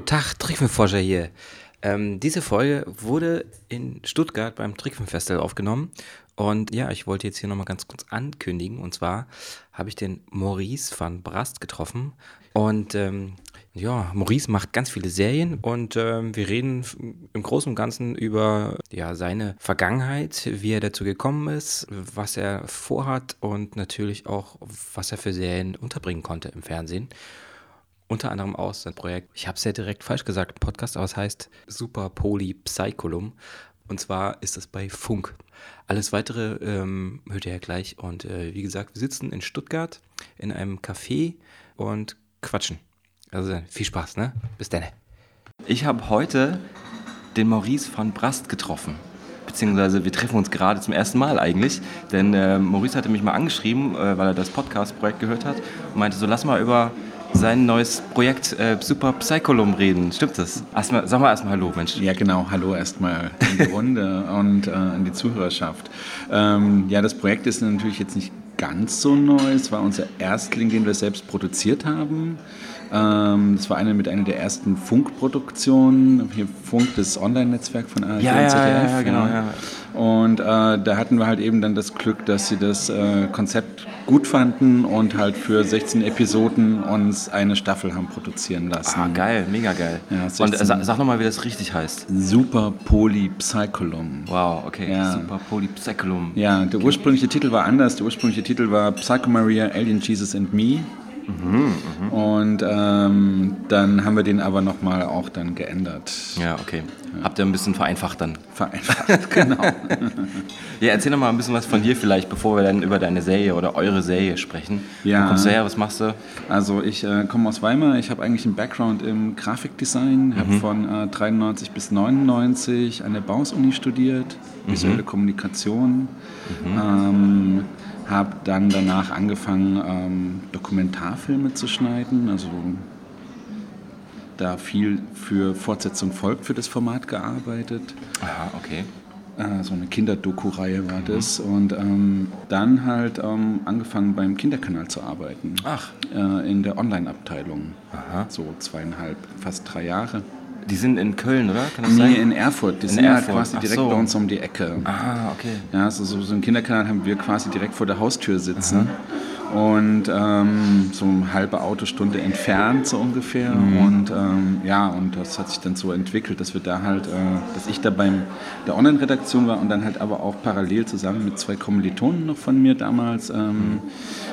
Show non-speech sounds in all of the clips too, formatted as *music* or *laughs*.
Hallo, Tag, Trickfilmforscher hier. Ähm, diese Folge wurde in Stuttgart beim Trickfilmfestival aufgenommen. Und ja, ich wollte jetzt hier nochmal ganz kurz ankündigen. Und zwar habe ich den Maurice van Brast getroffen. Und ähm, ja, Maurice macht ganz viele Serien und ähm, wir reden im Großen und Ganzen über ja, seine Vergangenheit, wie er dazu gekommen ist, was er vorhat und natürlich auch, was er für Serien unterbringen konnte im Fernsehen unter anderem aus sein Projekt, ich habe es ja direkt falsch gesagt, Podcast, aber es heißt Super Poly Psycholum. Und zwar ist das bei Funk. Alles weitere ähm, hört ihr ja gleich. Und äh, wie gesagt, wir sitzen in Stuttgart in einem Café und quatschen. Also viel Spaß, ne? Bis dann. Ich habe heute den Maurice van Brast getroffen. Beziehungsweise wir treffen uns gerade zum ersten Mal eigentlich. Denn äh, Maurice hatte mich mal angeschrieben, äh, weil er das Podcast-Projekt gehört hat und meinte so, lass mal über sein neues Projekt äh, Super Psycholum reden. Stimmt das? Erstmal, sag mal erstmal Hallo, Mensch. Ja, genau. Hallo erstmal in die Runde *laughs* und äh, an die Zuhörerschaft. Ähm, ja, das Projekt ist natürlich jetzt nicht ganz so neu. Es war unser Erstling, den wir selbst produziert haben. Ähm, das war eine mit einer der ersten Funkproduktionen. Hier Funk, das Online-Netzwerk von ARD ja, und ZDF. Ja, ja, genau. Ja. Und äh, da hatten wir halt eben dann das Glück, dass sie das äh, Konzept gut fanden und halt für 16 Episoden uns eine Staffel haben produzieren lassen. Ah, geil, mega geil. Ja, und äh, sag, sag nochmal, wie das richtig heißt. Super Polypsycholum. Wow, okay. Ja. Super Polypsycholum. Ja, der ursprüngliche Titel war anders. Der ursprüngliche Titel war Psycho Maria, Alien Jesus and Me. Mhm, mh. Und ähm, dann haben wir den aber nochmal auch dann geändert. Ja, okay. Ja. Habt ihr ein bisschen vereinfacht dann? Vereinfacht, genau. *laughs* ja, erzähl doch mal ein bisschen was von dir vielleicht, bevor wir dann über deine Serie oder eure Serie sprechen. Ja. Wo kommst du her? Was machst du? Also ich äh, komme aus Weimar. Ich habe eigentlich einen Background im Grafikdesign. Mhm. Habe von äh, 93 bis 99 an der Baus-Uni studiert. Visuelle mhm. Kommunikation. Mhm. Ähm, habe dann danach angefangen, ähm, Dokumentarfilme zu schneiden, also da viel für Fortsetzung folgt für das Format gearbeitet. Aha, okay. Äh, so eine Kinderdoku-Reihe war mhm. das. Und ähm, dann halt ähm, angefangen beim Kinderkanal zu arbeiten. Ach. Äh, in der Online-Abteilung. Aha. So zweieinhalb, fast drei Jahre. Die sind in Köln, oder? Kann das nee, sein? in Erfurt. Die in sind halt Erfurt. halt quasi direkt so. bei uns um die Ecke. Ah, okay. Ja, also so, so einen Kinderkanal haben wir quasi direkt vor der Haustür sitzen. Aha und ähm, so eine halbe Autostunde entfernt so ungefähr mhm. und ähm, ja und das hat sich dann so entwickelt, dass wir da halt, äh, dass ich da beim der Online-Redaktion war und dann halt aber auch parallel zusammen mit zwei Kommilitonen noch von mir damals ähm,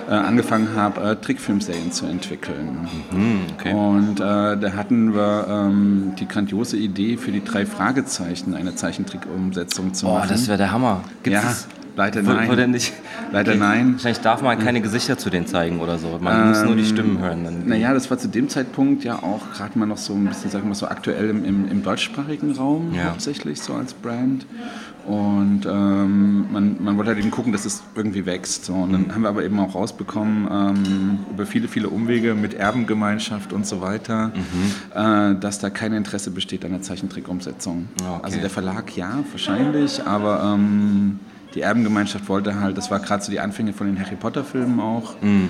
äh, angefangen habe, äh, Trickfilmserien zu entwickeln. Mhm, okay. Und äh, da hatten wir ähm, die grandiose Idee für die drei Fragezeichen eine Zeichentrick-Umsetzung zu machen. Oh, das wäre der Hammer. Gibt's ja. Leider nein. Wurde nicht? Leider okay. nein. Wahrscheinlich darf man keine Gesichter zu denen zeigen oder so. Man ähm, muss nur die ähm, Stimmen hören. Naja, das war zu dem Zeitpunkt ja auch gerade mal noch so ein bisschen, sagen wir so aktuell im, im, im deutschsprachigen Raum ja. hauptsächlich so als Brand. Und ähm, man, man wollte halt eben gucken, dass es irgendwie wächst. So. Und dann mhm. haben wir aber eben auch rausbekommen, ähm, über viele, viele Umwege mit Erbengemeinschaft und so weiter, mhm. äh, dass da kein Interesse besteht an der Zeichentrickumsetzung. Okay. Also der Verlag ja, wahrscheinlich, aber ähm, die Erbengemeinschaft wollte halt, das war gerade so die Anfänge von den Harry Potter-Filmen auch. Mm.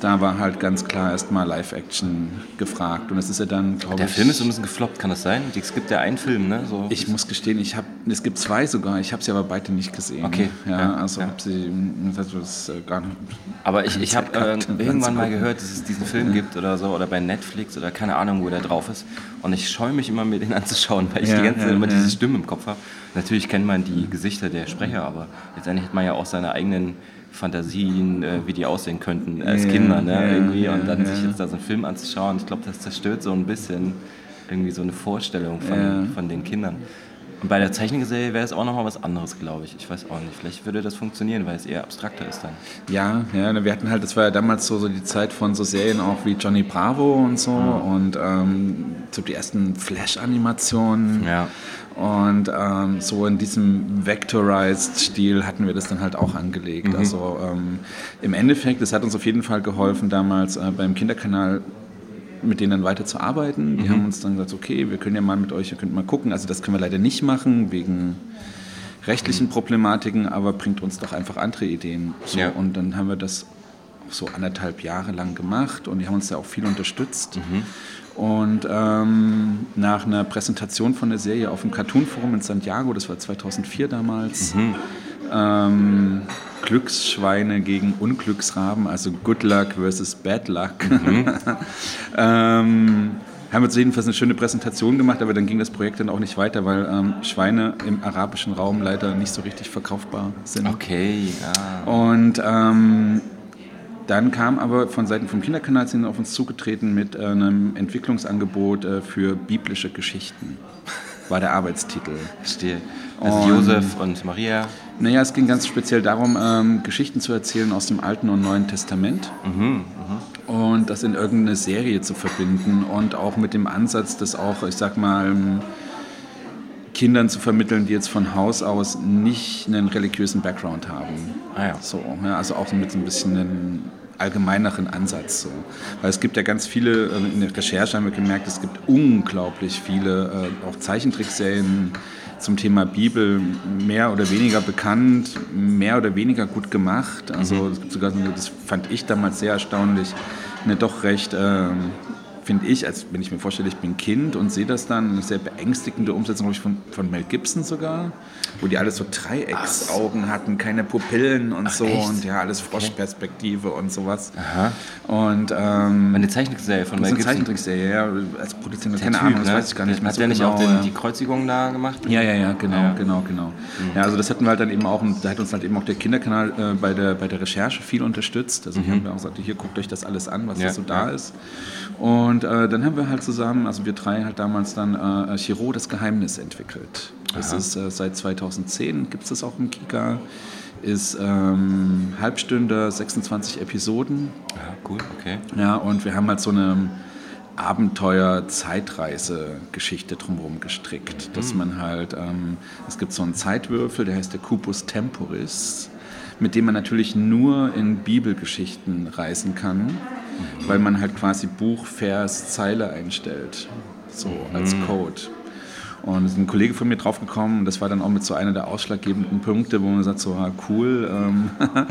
Da war halt ganz klar erstmal Live-Action gefragt. Und es ist ja dann, glaube ich. Der Film ist so ein bisschen gefloppt, kann das sein? Es gibt ja einen Film, ne? So. Ich muss gestehen, ich hab, es gibt zwei sogar, ich habe sie aber beide nicht gesehen. Okay. Ja, ja also ja. habe sie das äh, gar nicht. Aber ich, ich habe *laughs* äh, irgendwann mal *laughs* gehört, dass es diesen Film gibt oder so, oder bei Netflix oder keine Ahnung, wo der drauf ist. Und ich scheue mich immer, mir den anzuschauen, weil ich ja, die ganze Zeit immer diese Stimme im Kopf habe. Natürlich kennt man die Gesichter der Sprecher, aber letztendlich hat man ja auch seine eigenen Fantasien, äh, wie die aussehen könnten als yeah, Kinder, ne? Yeah, irgendwie. Yeah, und dann sich jetzt da so einen Film anzuschauen, ich glaube, das zerstört so ein bisschen irgendwie so eine Vorstellung von, von den Kindern. Und bei der Zeichenserie wäre es auch nochmal was anderes, glaube ich. Ich weiß auch nicht. Vielleicht würde das funktionieren, weil es eher abstrakter ist dann. Ja, ja, wir hatten halt, das war ja damals so, so die Zeit von so Serien auch wie Johnny Bravo und so mhm. und ähm, so die ersten Flash-Animationen. Ja. Und ähm, so in diesem Vectorized-Stil hatten wir das dann halt auch angelegt. Mhm. Also ähm, im Endeffekt, das hat uns auf jeden Fall geholfen, damals äh, beim Kinderkanal mit denen dann weiterzuarbeiten. Die mhm. haben uns dann gesagt, okay, wir können ja mal mit euch, ihr könnt mal gucken. Also das können wir leider nicht machen, wegen rechtlichen Problematiken, aber bringt uns doch einfach andere Ideen. So, ja. Und dann haben wir das so anderthalb Jahre lang gemacht und die haben uns ja auch viel unterstützt. Mhm. Und ähm, nach einer Präsentation von der Serie auf dem Cartoon Forum in Santiago, das war 2004 damals, mhm. Ähm, Glücksschweine gegen Unglücksraben, also Good Luck versus Bad Luck. Mhm. *laughs* ähm, haben wir jedenfalls eine schöne Präsentation gemacht, aber dann ging das Projekt dann auch nicht weiter, weil ähm, Schweine im arabischen Raum leider nicht so richtig verkaufbar sind. Okay, ja. Und ähm, dann kam aber von Seiten vom Kinderkanal sind auf uns zugetreten mit einem Entwicklungsangebot äh, für biblische Geschichten. War der Arbeitstitel. Verstehe. Also und, Josef und Maria. Naja, es ging ganz speziell darum, ähm, Geschichten zu erzählen aus dem Alten und Neuen Testament. Mhm, mh. Und das in irgendeine Serie zu verbinden und auch mit dem Ansatz, das auch, ich sag mal, Kindern zu vermitteln, die jetzt von Haus aus nicht einen religiösen Background haben. Ah ja. So, ja, also auch mit so ein bisschen einem allgemeineren Ansatz. So. Weil es gibt ja ganz viele, äh, in der Recherche haben wir gemerkt, es gibt unglaublich viele äh, auch Zeichentrickserien zum Thema Bibel, mehr oder weniger bekannt, mehr oder weniger gut gemacht. Also mhm. es gibt sogar, das fand ich damals sehr erstaunlich, eine doch recht... Äh, finde ich, als wenn ich mir vorstelle, ich bin Kind und sehe das dann, eine sehr beängstigende Umsetzung glaube ich, von, von Mel Gibson sogar, wo die alles so Dreiecksaugen hatten, keine Pupillen und Ach, so echt? und ja, alles Froschperspektive okay. und sowas. Aha. Und ähm, eine Zeichentrickserie von Mel Gibson. Eine Zeichentrickserie, ja, als Produzent, keine typ, Ahnung, das ne? weiß ich gar nicht mehr. Hat so der nicht genau, auch den, die Kreuzigung da gemacht? Ja, ja, ja, genau, ja. genau, genau. Mhm. Ja, also das hatten wir halt dann eben auch, da hat uns halt eben auch der Kinderkanal äh, bei, der, bei der Recherche viel unterstützt. Also mhm. wir haben da auch gesagt, hier guckt euch das alles an, was ja. da so da ist. Und äh, dann haben wir halt zusammen, also wir drei halt damals dann äh, Chiro das Geheimnis entwickelt. Das Aha. ist äh, seit 2010, gibt es das auch im Kika. Ist ähm, Halbstünder, 26 Episoden. Ja, cool, okay. Ja, und wir haben halt so eine Abenteuer-Zeitreise-Geschichte drumherum gestrickt. Mhm. Dass man halt, ähm, es gibt so einen Zeitwürfel, der heißt der Cupus Temporis, mit dem man natürlich nur in Bibelgeschichten reisen kann weil man halt quasi Buch, Vers, Zeile einstellt, so als mhm. Code. Und ist ein Kollege von mir draufgekommen und das war dann auch mit so einer der ausschlaggebenden Punkte, wo man sagt, so ah, cool, ähm, *laughs*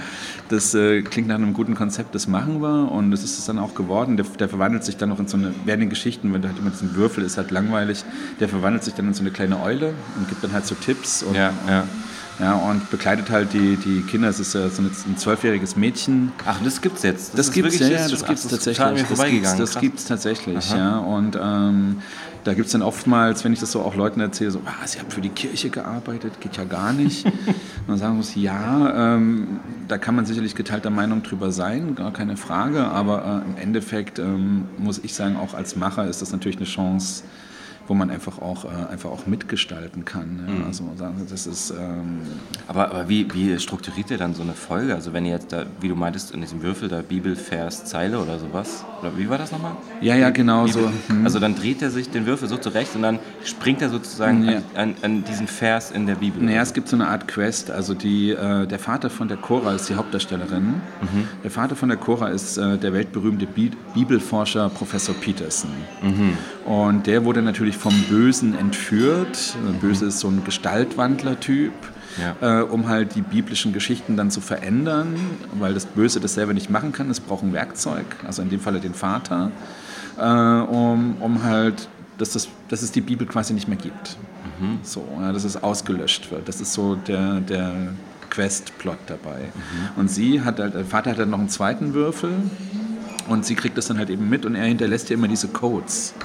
das äh, klingt nach einem guten Konzept, das machen wir und das ist es dann auch geworden. Der, der, verwandelt sich dann noch in so eine, während den Geschichten, wenn du halt immer diesen Würfel ist halt langweilig, der verwandelt sich dann in so eine kleine Eule und gibt dann halt so Tipps und, ja, ja. Ja, und begleitet halt die, die Kinder. Es ist so ein zwölfjähriges Mädchen. Ach, das gibt's jetzt? Das, das gibt's, ja, ja, das gibt's ach, tatsächlich. Das, das gibt's, das gibt's tatsächlich, Aha. ja. Und ähm, da gibt es dann oftmals, wenn ich das so auch Leuten erzähle, so, ah, sie haben für die Kirche gearbeitet, geht ja gar nicht. *laughs* und dann sagen muss, ja, ähm, da kann man sicherlich geteilter Meinung drüber sein, gar keine Frage. Aber äh, im Endeffekt ähm, muss ich sagen, auch als Macher ist das natürlich eine Chance, wo man einfach auch, äh, einfach auch mitgestalten kann. Ja? Mhm. Also das ist. Ähm aber, aber wie, wie strukturiert ihr dann so eine Folge? Also wenn ihr jetzt da, wie du meintest, in diesem Würfel da Bibel, Vers, Zeile oder sowas? Oder wie war das nochmal? Ja, ja, genau Bibel, so. Mhm. Also dann dreht er sich den Würfel so zurecht und dann springt er sozusagen ja. an, an, an, diesen Vers in der Bibel. Naja, es gibt so eine Art Quest. Also die, äh, der Vater von der Cora ist die Hauptdarstellerin. Mhm. Der Vater von der Cora ist äh, der weltberühmte Bi Bibelforscher Professor Peterson. Mhm. Und der wurde natürlich vom Bösen entführt. Böse ist so ein Gestaltwandler-Typ. Ja. Äh, um halt die biblischen Geschichten dann zu verändern, weil das Böse das selber nicht machen kann. Es braucht ein Werkzeug, also in dem Falle den Vater, äh, um, um halt, dass, das, dass es die Bibel quasi nicht mehr gibt. Mhm. So, ja, dass es ausgelöscht wird. Das ist so der, der Quest-Plot dabei. Mhm. Und sie hat halt, der Vater hat dann noch einen zweiten Würfel und sie kriegt das dann halt eben mit und er hinterlässt ihr immer diese Codes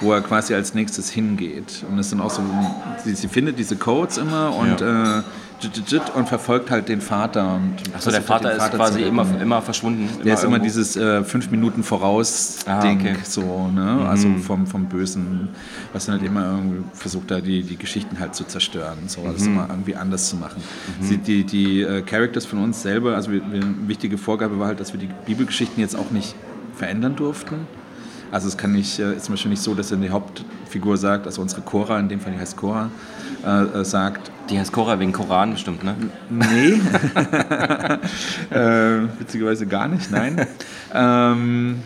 wo er quasi als nächstes hingeht. Und es sind auch so, sie, sie findet diese Codes immer und ja. äh, und verfolgt halt den Vater. Achso, der Vater, Vater ist quasi immer, immer verschwunden. Der immer ist immer dieses äh, fünf Minuten voraus ah, Ding, okay. so, ne? Mhm. also vom, vom Bösen, was dann halt immer versucht, da die, die Geschichten halt zu zerstören, so, mhm. das immer irgendwie anders zu machen. Mhm. Sie, die die äh, Characters von uns selber, also wir, wir, eine wichtige Vorgabe war halt, dass wir die Bibelgeschichten jetzt auch nicht verändern durften. Also es kann nicht, äh, ist zum Beispiel nicht so, dass dann die Hauptfigur sagt, also unsere Cora, in dem Fall die heißt Cora, äh, äh, sagt. Die heißt Cora wegen Koran bestimmt, ne? Nee. *laughs* äh, witzigerweise gar nicht, nein. ähm,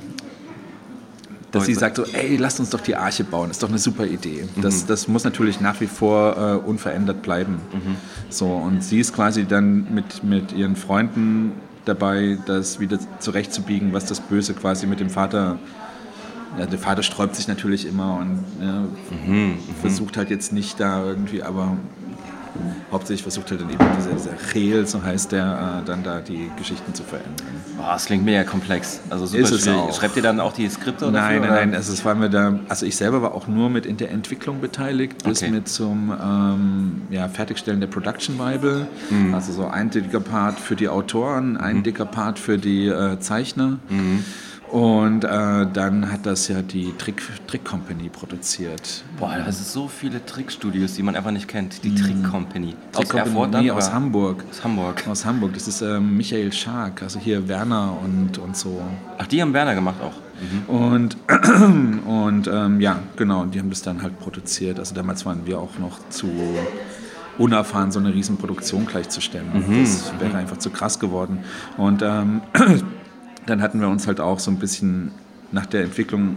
dass sie sagt so, ey, lasst uns doch die Arche bauen, ist doch eine super Idee. Das, mhm. das muss natürlich nach wie vor äh, unverändert bleiben. Mhm. So, und sie ist quasi dann mit, mit ihren Freunden dabei, das wieder zurechtzubiegen, was das Böse quasi mit dem Vater ja, der Vater sträubt sich natürlich immer und ja, mhm, versucht halt jetzt nicht da irgendwie, aber hauptsächlich versucht halt dann eben dieser, dieser Chel, so heißt der, äh, dann da die Geschichten zu verändern. Boah, das klingt mega komplex. Also super ist schwierig. Auch. Schreibt ihr dann auch die Skripte? Nein, dafür, nein, nein. Also, es war mir da, also ich selber war auch nur mit in der Entwicklung beteiligt, bis okay. mit zum ähm, ja, Fertigstellen der Production Bible. Mhm. Also so ein dicker Part für die Autoren, ein mhm. dicker Part für die äh, Zeichner. Mhm. Und äh, dann hat das ja die Trick, Trick Company produziert. Boah, das sind so viele Trickstudios, die man einfach nicht kennt. Die mm. Trick Company. Trick aus Company, Erfurt dann, nee, aus Hamburg. Aus Hamburg. Aus Hamburg. Das ist äh, Michael Schark, also hier Werner und, und so. Ach, die haben Werner gemacht auch. Mhm. Und, *clears throat* und ähm, ja, genau, die haben das dann halt produziert. Also damals waren wir auch noch zu unerfahren, so eine Riesenproduktion gleich zu stemmen. Mhm. Das wäre mhm. einfach zu krass geworden. Und ähm, *clears throat* dann hatten wir uns halt auch so ein bisschen nach der Entwicklung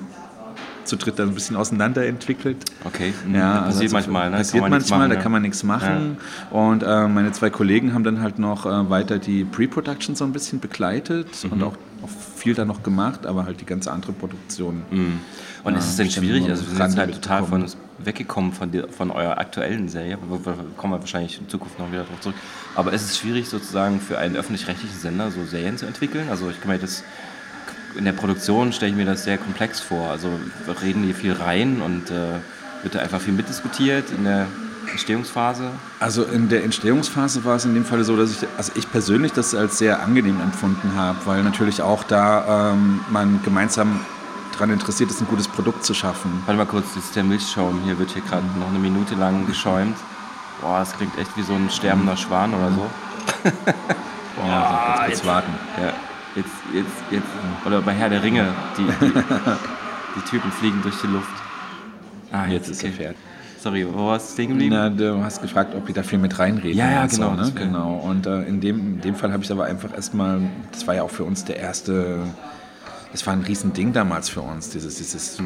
zu dritt dann ein bisschen auseinanderentwickelt. Okay, ja, passiert also manchmal. Ne? Passiert manchmal, machen, da kann man nichts machen. Ja. Und äh, meine zwei Kollegen haben dann halt noch äh, weiter die Pre-Production so ein bisschen begleitet mhm. und auch, auch, viel da noch gemacht, aber halt die ganze andere Produktion. Mhm. Und äh, ist es denn schwierig? Also wir sind halt total von weggekommen von, die, von eurer aktuellen Serie. Da kommen wir wahrscheinlich in Zukunft noch wieder drauf zurück. Aber ist es schwierig sozusagen für einen öffentlich-rechtlichen Sender so Serien zu entwickeln? Also ich kann mir das in der Produktion stelle ich mir das sehr komplex vor. Also reden hier viel rein und äh, wird da einfach viel mitdiskutiert in der Entstehungsphase? Also in der Entstehungsphase war es in dem Fall so, dass ich, also ich persönlich das als sehr angenehm empfunden habe, weil natürlich auch da ähm, man gemeinsam daran interessiert ist, ein gutes Produkt zu schaffen. Warte mal kurz, das ist der Milchschaum. Hier wird hier gerade noch eine Minute lang geschäumt. Boah, das klingt echt wie so ein sterbender Schwan oder so. *laughs* Boah, ja, jetzt, jetzt warten. Ja, jetzt, jetzt, jetzt. Oder bei Herr der Ringe, die, die, *laughs* die Typen fliegen durch die Luft. Ah, jetzt, jetzt ist okay. er fertig. Sorry, wo warst du stehen geblieben? Na, du hast gefragt, ob ich da viel mit reinrede. Ja, ja, genau. So, ne? genau. Und äh, in, dem, in dem Fall habe ich aber einfach erstmal, das war ja auch für uns der erste, das war ein Riesending damals für uns, dieses, dieses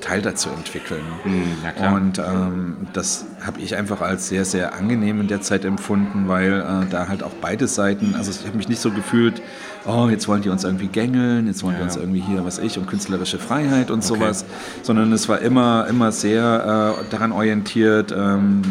Teil dazu entwickeln. Mhm, und ähm, das habe ich einfach als sehr, sehr angenehm in der Zeit empfunden, weil äh, da halt auch beide Seiten, also ich habe mich nicht so gefühlt, oh, jetzt wollen die uns irgendwie gängeln, jetzt wollen ja. die uns irgendwie hier, was ich, um künstlerische Freiheit und okay. sowas, sondern es war immer, immer sehr äh, daran orientiert, ähm,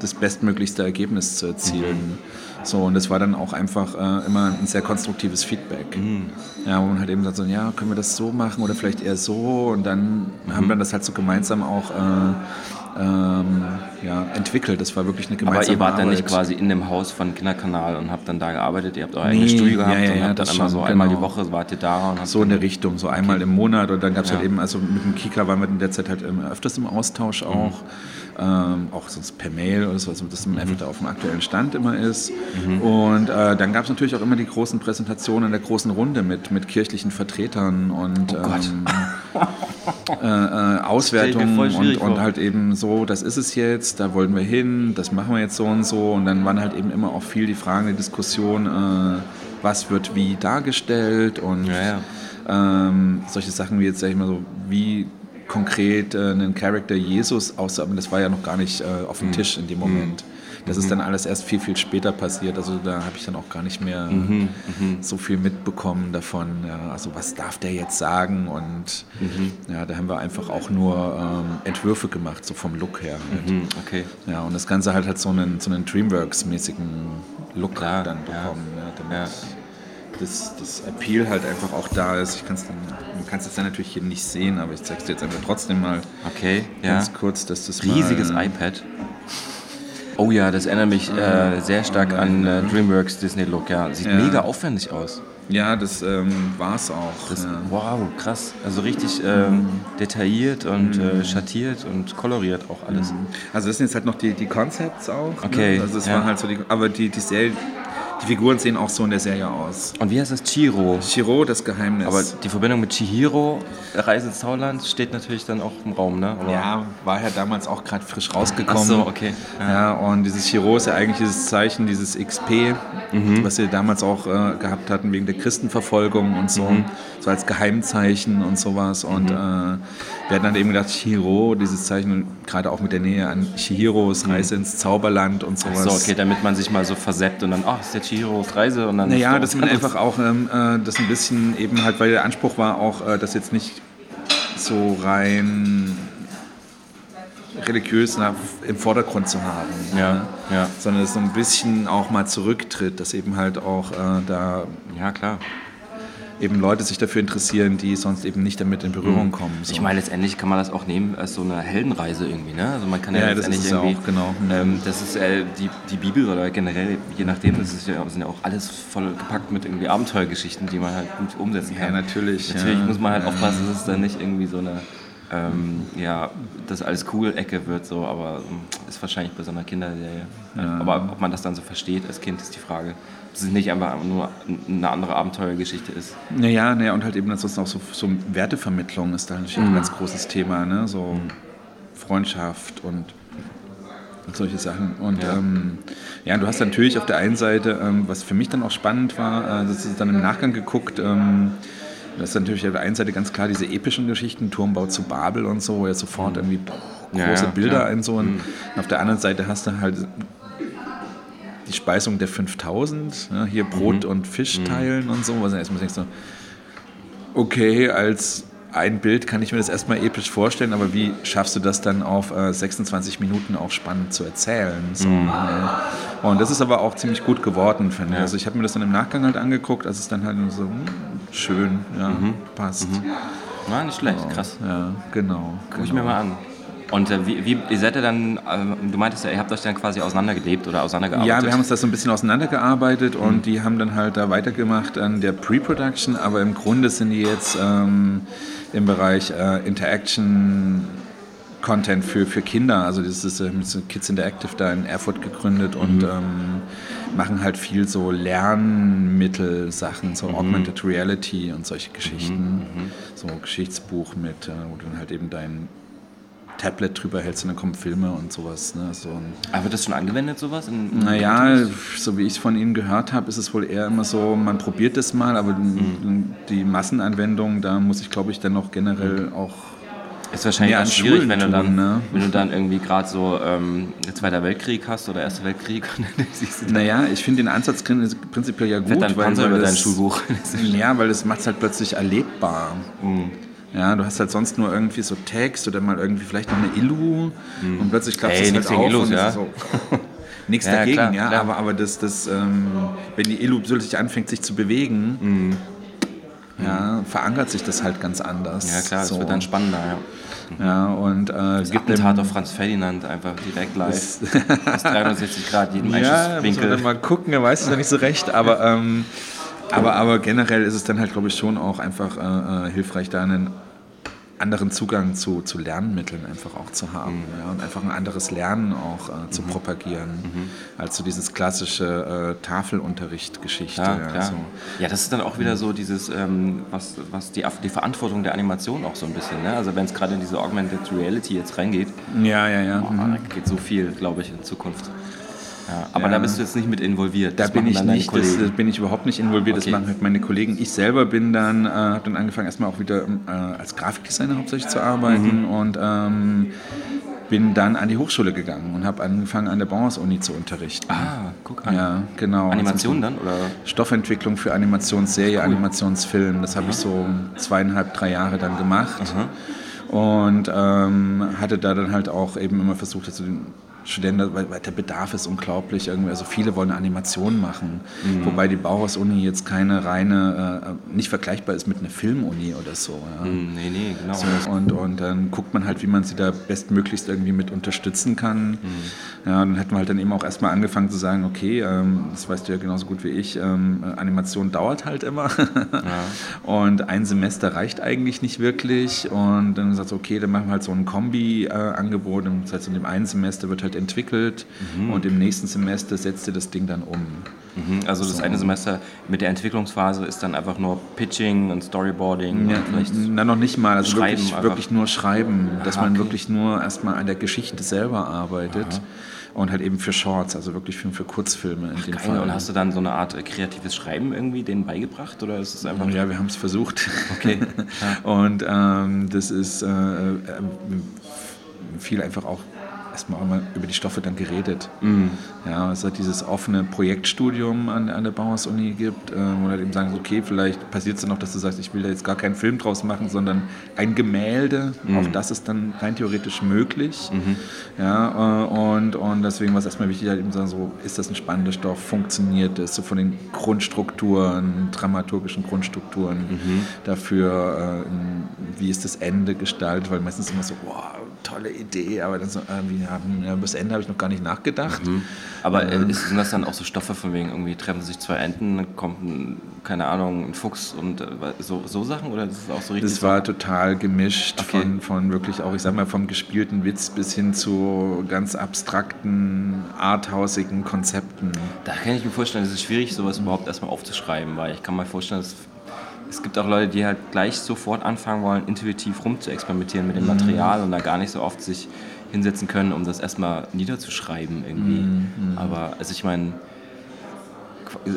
das bestmöglichste Ergebnis zu erzielen. Mhm. So, und das war dann auch einfach äh, immer ein sehr konstruktives Feedback. Mhm. Ja, wo man halt eben sagt so, ja, können wir das so machen oder vielleicht eher so und dann mhm. haben wir das halt so gemeinsam auch äh, ähm, ja, entwickelt. Das war wirklich eine gemeinsame Aber ihr wart Arbeit. dann nicht quasi in dem Haus von Kinderkanal und habt dann da gearbeitet, ihr habt euer nee, eigenes Studio gehabt ja, ja, und habt dann immer so genau. einmal die Woche wart ihr da. Und so in der Richtung, so einmal okay. im Monat und dann gab es halt ja. eben, also mit dem Kika waren wir in der Zeit halt öfters im Austausch auch. Mhm ähm, auch sonst per Mail oder so, also dass man einfach da auf dem aktuellen Stand immer ist. Mhm. Und äh, dann gab es natürlich auch immer die großen Präsentationen in der großen Runde mit, mit kirchlichen Vertretern und oh ähm, *laughs* äh, äh, Auswertungen und, und, halt eben so, das ist es jetzt, da wollen wir hin, das machen wir jetzt so und so. Und dann waren halt eben immer auch viel die Fragen, die Diskussion, äh, was wird wie dargestellt und ja, ja. Ähm, solche Sachen wie jetzt, sag ich mal so, wie konkret äh, einen Charakter Jesus aus, aber das war ja noch gar nicht äh, auf dem mhm. Tisch in dem Moment. Das mhm. ist dann alles erst viel, viel später passiert. Also da habe ich dann auch gar nicht mehr mhm. mhm. so viel mitbekommen davon. Ja, also was darf der jetzt sagen? Und mhm. ja, da haben wir einfach auch nur ähm, Entwürfe gemacht, so vom Look her. Halt. Mhm. Okay. Ja, und das Ganze halt hat so einen, so einen Dreamworks-mäßigen Look Klar, dann bekommen. Ja. Ja das, das Appeal halt einfach auch da ist. Ich kann's dann, du kannst es dann natürlich hier nicht sehen, aber ich zeig's dir jetzt einfach trotzdem mal okay, ganz ja. kurz, dass das Riesiges iPad. Oh ja, das erinnert mich äh, sehr stark an äh, DreamWorks Disney Look. Ja, sieht ja. mega aufwendig aus. Ja, das ähm, war es auch. Das, ja. Wow, krass. Also richtig ähm, mhm. detailliert und äh, mhm. schattiert und koloriert auch alles. Mhm. Also das sind jetzt halt noch die, die Concepts auch. Ne? Okay. Ne? Also es ja. waren halt so die, aber die, die Serie, die Figuren sehen auch so in der Serie aus. Und wie heißt das? Chiro? Chiro, das Geheimnis. Aber die Verbindung mit Chihiro, Reise ins Zauberland, steht natürlich dann auch im Raum, ne? Aber ja, war ja damals auch gerade frisch rausgekommen. Ach so, okay. Ja. ja. und dieses Chiro ist ja eigentlich dieses Zeichen, dieses XP, mhm. was wir damals auch äh, gehabt hatten wegen der Christenverfolgung und so. Mhm. So als Geheimzeichen und sowas. Und mhm. äh, wir hatten dann eben gedacht, Chihiro, dieses Zeichen, gerade auch mit der Nähe an Chihiros Reise mhm. ins Zauberland und sowas. Ach so, okay, damit man sich mal so versetzt und dann, ach, oh, ist der Chihiros Reise und dann. Naja, dass man einfach auch ähm, äh, das ein bisschen eben halt, weil der Anspruch war auch, äh, das jetzt nicht so rein religiös nach, im Vordergrund zu haben. Ja, ne? ja. Sondern es so ein bisschen auch mal zurücktritt, dass eben halt auch äh, da Ja, klar. Eben Leute sich dafür interessieren, die sonst eben nicht damit in Berührung kommen. So. Ich meine, letztendlich kann man das auch nehmen als so eine Heldenreise irgendwie, ne? Also man kann ja, Ja, das letztendlich irgendwie, auch, genau. Ähm, das ist äh, die, die Bibel oder generell, je nachdem, das ist ja, sind ja auch alles voll gepackt mit irgendwie Abenteuergeschichten, die man halt gut umsetzen kann. Ja, natürlich, Natürlich ja. muss man halt Ja. aufpassen, dass es dann nicht irgendwie so eine, ähm, ja, das alles cool Ecke wird, so, aber ähm, ist wahrscheinlich bei so einer Kinderserie. Aber ob man das dann so versteht als Kind, ist die Frage. Dass es nicht einfach nur eine andere Abenteuergeschichte ist. Naja, naja, und halt eben ansonsten auch so, so Wertevermittlung ist da natürlich Mhm. ein ganz großes Thema, ne? So Freundschaft und, und solche Sachen. Und Ja. ja. Ähm, ja, du hast natürlich auf der einen Seite, ähm, was für mich dann auch spannend war, äh, das ist dann im Nachgang geguckt, ähm, das ist natürlich auf der einen Seite ganz klar diese epischen Geschichten, Turmbau zu Babel und so, wo ja sofort irgendwie boah, Mhm. Ja, große ja, Bilder. Mhm. ein so. Und auf der anderen Seite hast du halt die Speisung der 5000, ja, hier Brot Mhm. und Fisch teilen und so. Was erstmal denkst du, okay, als ein Bild kann ich mir das erstmal episch vorstellen, aber wie schaffst du das dann auf äh, 26 Minuten auch spannend zu erzählen? So, Mhm. äh, und das ist aber auch ziemlich gut geworden, finde ich. Ja. Also ich habe mir das dann im Nachgang halt angeguckt, als es dann halt so hm, schön, ja, Mhm. passt. Na, nicht schlecht, krass. Ja, genau. Guck ich mir mal an. Und äh, wie, wie, ihr seid ja dann, äh, du meintest ja, ihr habt euch dann quasi auseinandergelebt oder auseinandergearbeitet. Ja, wir haben uns das so ein bisschen auseinandergearbeitet und Mhm. die haben dann halt da weitergemacht an der Pre-Production, aber im Grunde sind die jetzt ähm, im Bereich äh, Interaction Content für, für Kinder. Also das ist äh, Kids Interactive da in Erfurt gegründet und ähm, machen halt viel so Lernmittel-Sachen, so Augmented Reality und solche Geschichten. So ein Geschichtsbuch mit, äh, wo du dann halt eben dein Tablet drüber hältst und dann kommen Filme und sowas. Ne? So Aber wird das schon angewendet, sowas? In, in naja, so wie ich es von Ihnen gehört habe, ist es wohl eher immer so, man probiert es mal, aber die Massenanwendung, da muss ich glaube ich dann noch generell auch. Ist wahrscheinlich an schwierig, Schulen wenn du, tun, dann, ne? wenn du dann irgendwie gerade so ähm, Zweiter Weltkrieg hast oder Erster Weltkrieg *laughs* Naja, ich finde den Ansatz prinzipiell ja gut, wird dann Panzer über dein das- Schulbuch. *laughs* Ja, weil das macht es halt plötzlich erlebbar. Mhm. Ja, du hast halt sonst nur irgendwie so Text oder mal irgendwie vielleicht noch eine Illu und plötzlich klappst Ey, es halt auf Illus, und es ja. so, *laughs* Nichts Ja, dagegen, klar, ja, klar. aber, aber das, das ähm, wenn die Illu plötzlich anfängt, sich zu bewegen, Mhm. ja, verankert sich das halt ganz anders. Ja klar, es so. wird dann spannender. Ja. Ja, und äh, Das gibt Attentat auf Franz Ferdinand einfach direkt live. Aus 360 Grad, jedem *laughs* Ja, muss man dann mal gucken, er weiß es ja nicht so recht, aber, ähm, aber, aber generell ist es dann halt, glaube ich, schon auch einfach äh, äh, hilfreich, da einen anderen Zugang zu, zu Lernmitteln einfach auch zu haben Mhm. ja, und einfach ein anderes Lernen auch äh, zu propagieren, Mhm. als so dieses klassische äh, Tafelunterricht-Geschichte. Ja, ja, so. ja, das ist dann auch wieder so dieses, ähm, was, was die, die Verantwortung der Animation auch so ein bisschen. Ne? Also wenn es gerade in diese Augmented Reality jetzt reingeht, ja, ja. ja. mhm. da geht so viel, glaube ich, in Zukunft. Ja, aber Ja. da bist du jetzt nicht mit involviert. Da Das bin machen ich nicht, das, das bin ich überhaupt nicht involviert, Okay. das machen halt meine Kollegen. Ich selber bin dann, äh, habe dann angefangen erstmal auch wieder äh, als Grafikdesigner hauptsächlich zu arbeiten Mhm. und ähm, bin dann an die Hochschule gegangen und habe angefangen an der Bauhaus-Uni zu unterrichten. Ah, guck an. Ja, genau. Animation dann? Oder? Stoffentwicklung für Animationsserie, Animationsfilm. Das habe ich so zweieinhalb, drei Jahre dann gemacht. Und ähm, hatte da dann halt auch eben immer versucht, also den Studenten, weil, weil der Bedarf ist unglaublich. Irgendwie. Also viele wollen eine Animation machen, wobei die Bauhaus-Uni jetzt keine reine, äh, nicht vergleichbar ist mit einer Filmuni oder so. Ja. Hm, Nee, nee, genau. So, und, und dann guckt man halt, wie man sie da bestmöglichst irgendwie mit unterstützen kann. Ja, dann hätten wir halt dann eben auch erstmal angefangen zu sagen, okay, ähm, das weißt du ja genauso gut wie ich, ähm, Animation dauert halt immer. *laughs* Und ein Semester reicht eigentlich nicht wirklich. Und dann sagt okay, dann machen wir halt so ein Kombi-Angebot. das heißt, in dem einen Semester wird halt entwickelt und im nächsten Semester setzt ihr das Ding dann um. Mhm, Also das eine Semester mit der Entwicklungsphase ist dann einfach nur Pitching und Storyboarding Ja, und vielleicht na, noch nicht mal. Also wirklich, wirklich nur schreiben. Dass Ah, man okay. wirklich nur erstmal an der Geschichte selber arbeitet. Und halt eben für Shorts, also wirklich für, für Kurzfilme in dem Geil. Fall. Und hast du dann so eine Art äh, kreatives Schreiben irgendwie denen beigebracht oder ist es einfach ja, wir haben es versucht. Okay. *laughs* Und ähm, das ist äh, äh, viel einfach auch erstmal auch mal über die Stoffe dann geredet. Mhm. Ja, es hat dieses offene Projektstudium an, an der Bauhaus-Uni gibt, äh, wo halt eben sagen, okay, vielleicht passiert es dann noch, dass du sagst, ich will da jetzt gar keinen Film draus machen, sondern ein Gemälde. Mhm. Auch das ist dann rein theoretisch möglich. Mhm. Ja, äh, und, und deswegen war es erstmal wichtig, halt eben sagen, so, ist das ein spannender Stoff, funktioniert es, so von den Grundstrukturen, dramaturgischen Grundstrukturen mhm. dafür, äh, wie ist das Ende gestaltet, weil meistens immer so, boah, tolle Idee, aber dann so, irgendwie ja, bis Ende habe ich noch gar nicht nachgedacht. Mhm. Aber äh, ist, sind das dann auch so Stoffe von wegen, irgendwie treffen sich zwei Enten, kommt, ein, keine Ahnung, ein Fuchs und äh, so, so Sachen? Oder ist das auch so richtig? Das war so? total gemischt okay. von, von wirklich auch, ich sag mal, vom gespielten Witz bis hin zu ganz abstrakten, arthausigen Konzepten. Da kann ich mir vorstellen, es ist schwierig, sowas überhaupt erstmal aufzuschreiben, weil ich kann mir vorstellen, dass es gibt auch Leute, die halt gleich sofort anfangen wollen, intuitiv rumzuexperimentieren mit dem mhm. Material und da gar nicht so oft sich hinsetzen können, um das erstmal niederzuschreiben irgendwie. Mhm. mhm. Aber also ich meine,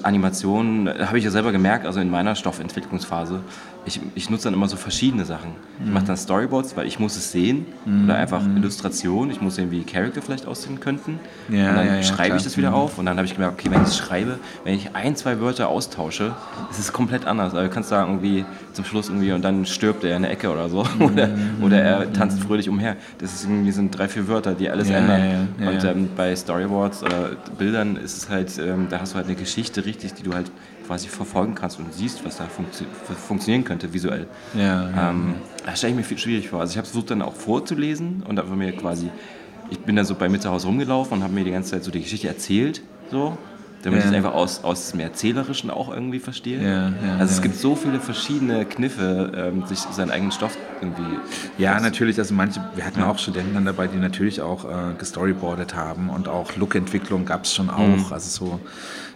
Animationen, habe ich ja selber gemerkt, also in meiner Stoffentwicklungsphase, ich, ich nutze dann immer so verschiedene Sachen. Ich mache dann Storyboards, weil ich muss es sehen mhm. oder einfach mhm. Illustration. Ich muss sehen, wie Charakter vielleicht aussehen könnten. Ja, und dann ja, ja, schreibe klar. ich das wieder mhm. auf und dann habe ich gemerkt, okay, wenn ich es schreibe, wenn ich ein, zwei Wörter austausche, ist es komplett anders. Also du kannst sagen irgendwie zum Schluss irgendwie und dann stirbt er in der Ecke oder so *laughs* oder, mhm. oder er tanzt fröhlich umher. Das ist irgendwie sind drei, vier Wörter, die alles ändern. und ähm, bei Storyboards oder Bildern ist es halt, ähm, da hast du halt eine Geschichte richtig, die du halt quasi verfolgen kannst und siehst, was da funktio funktionieren könnte visuell. Ja, ja, ähm, Das stelle ich mir viel schwierig vor. Also ich habe versucht dann auch vorzulesen und habe mir quasi, ich bin da so bei mir zu Hause rumgelaufen und habe mir die ganze Zeit so die Geschichte erzählt, so damit ja. ich es einfach aus, aus dem Erzählerischen auch irgendwie verstehe. Ja, ja, also es gibt so viele verschiedene Kniffe, ähm, sich seinen eigenen Stoff irgendwie. Ja, natürlich. Also manche, wir hatten auch Studenten dann dabei, die natürlich auch äh, gestoryboardet haben und auch Look-Entwicklung gab es schon auch. Mhm. Also so,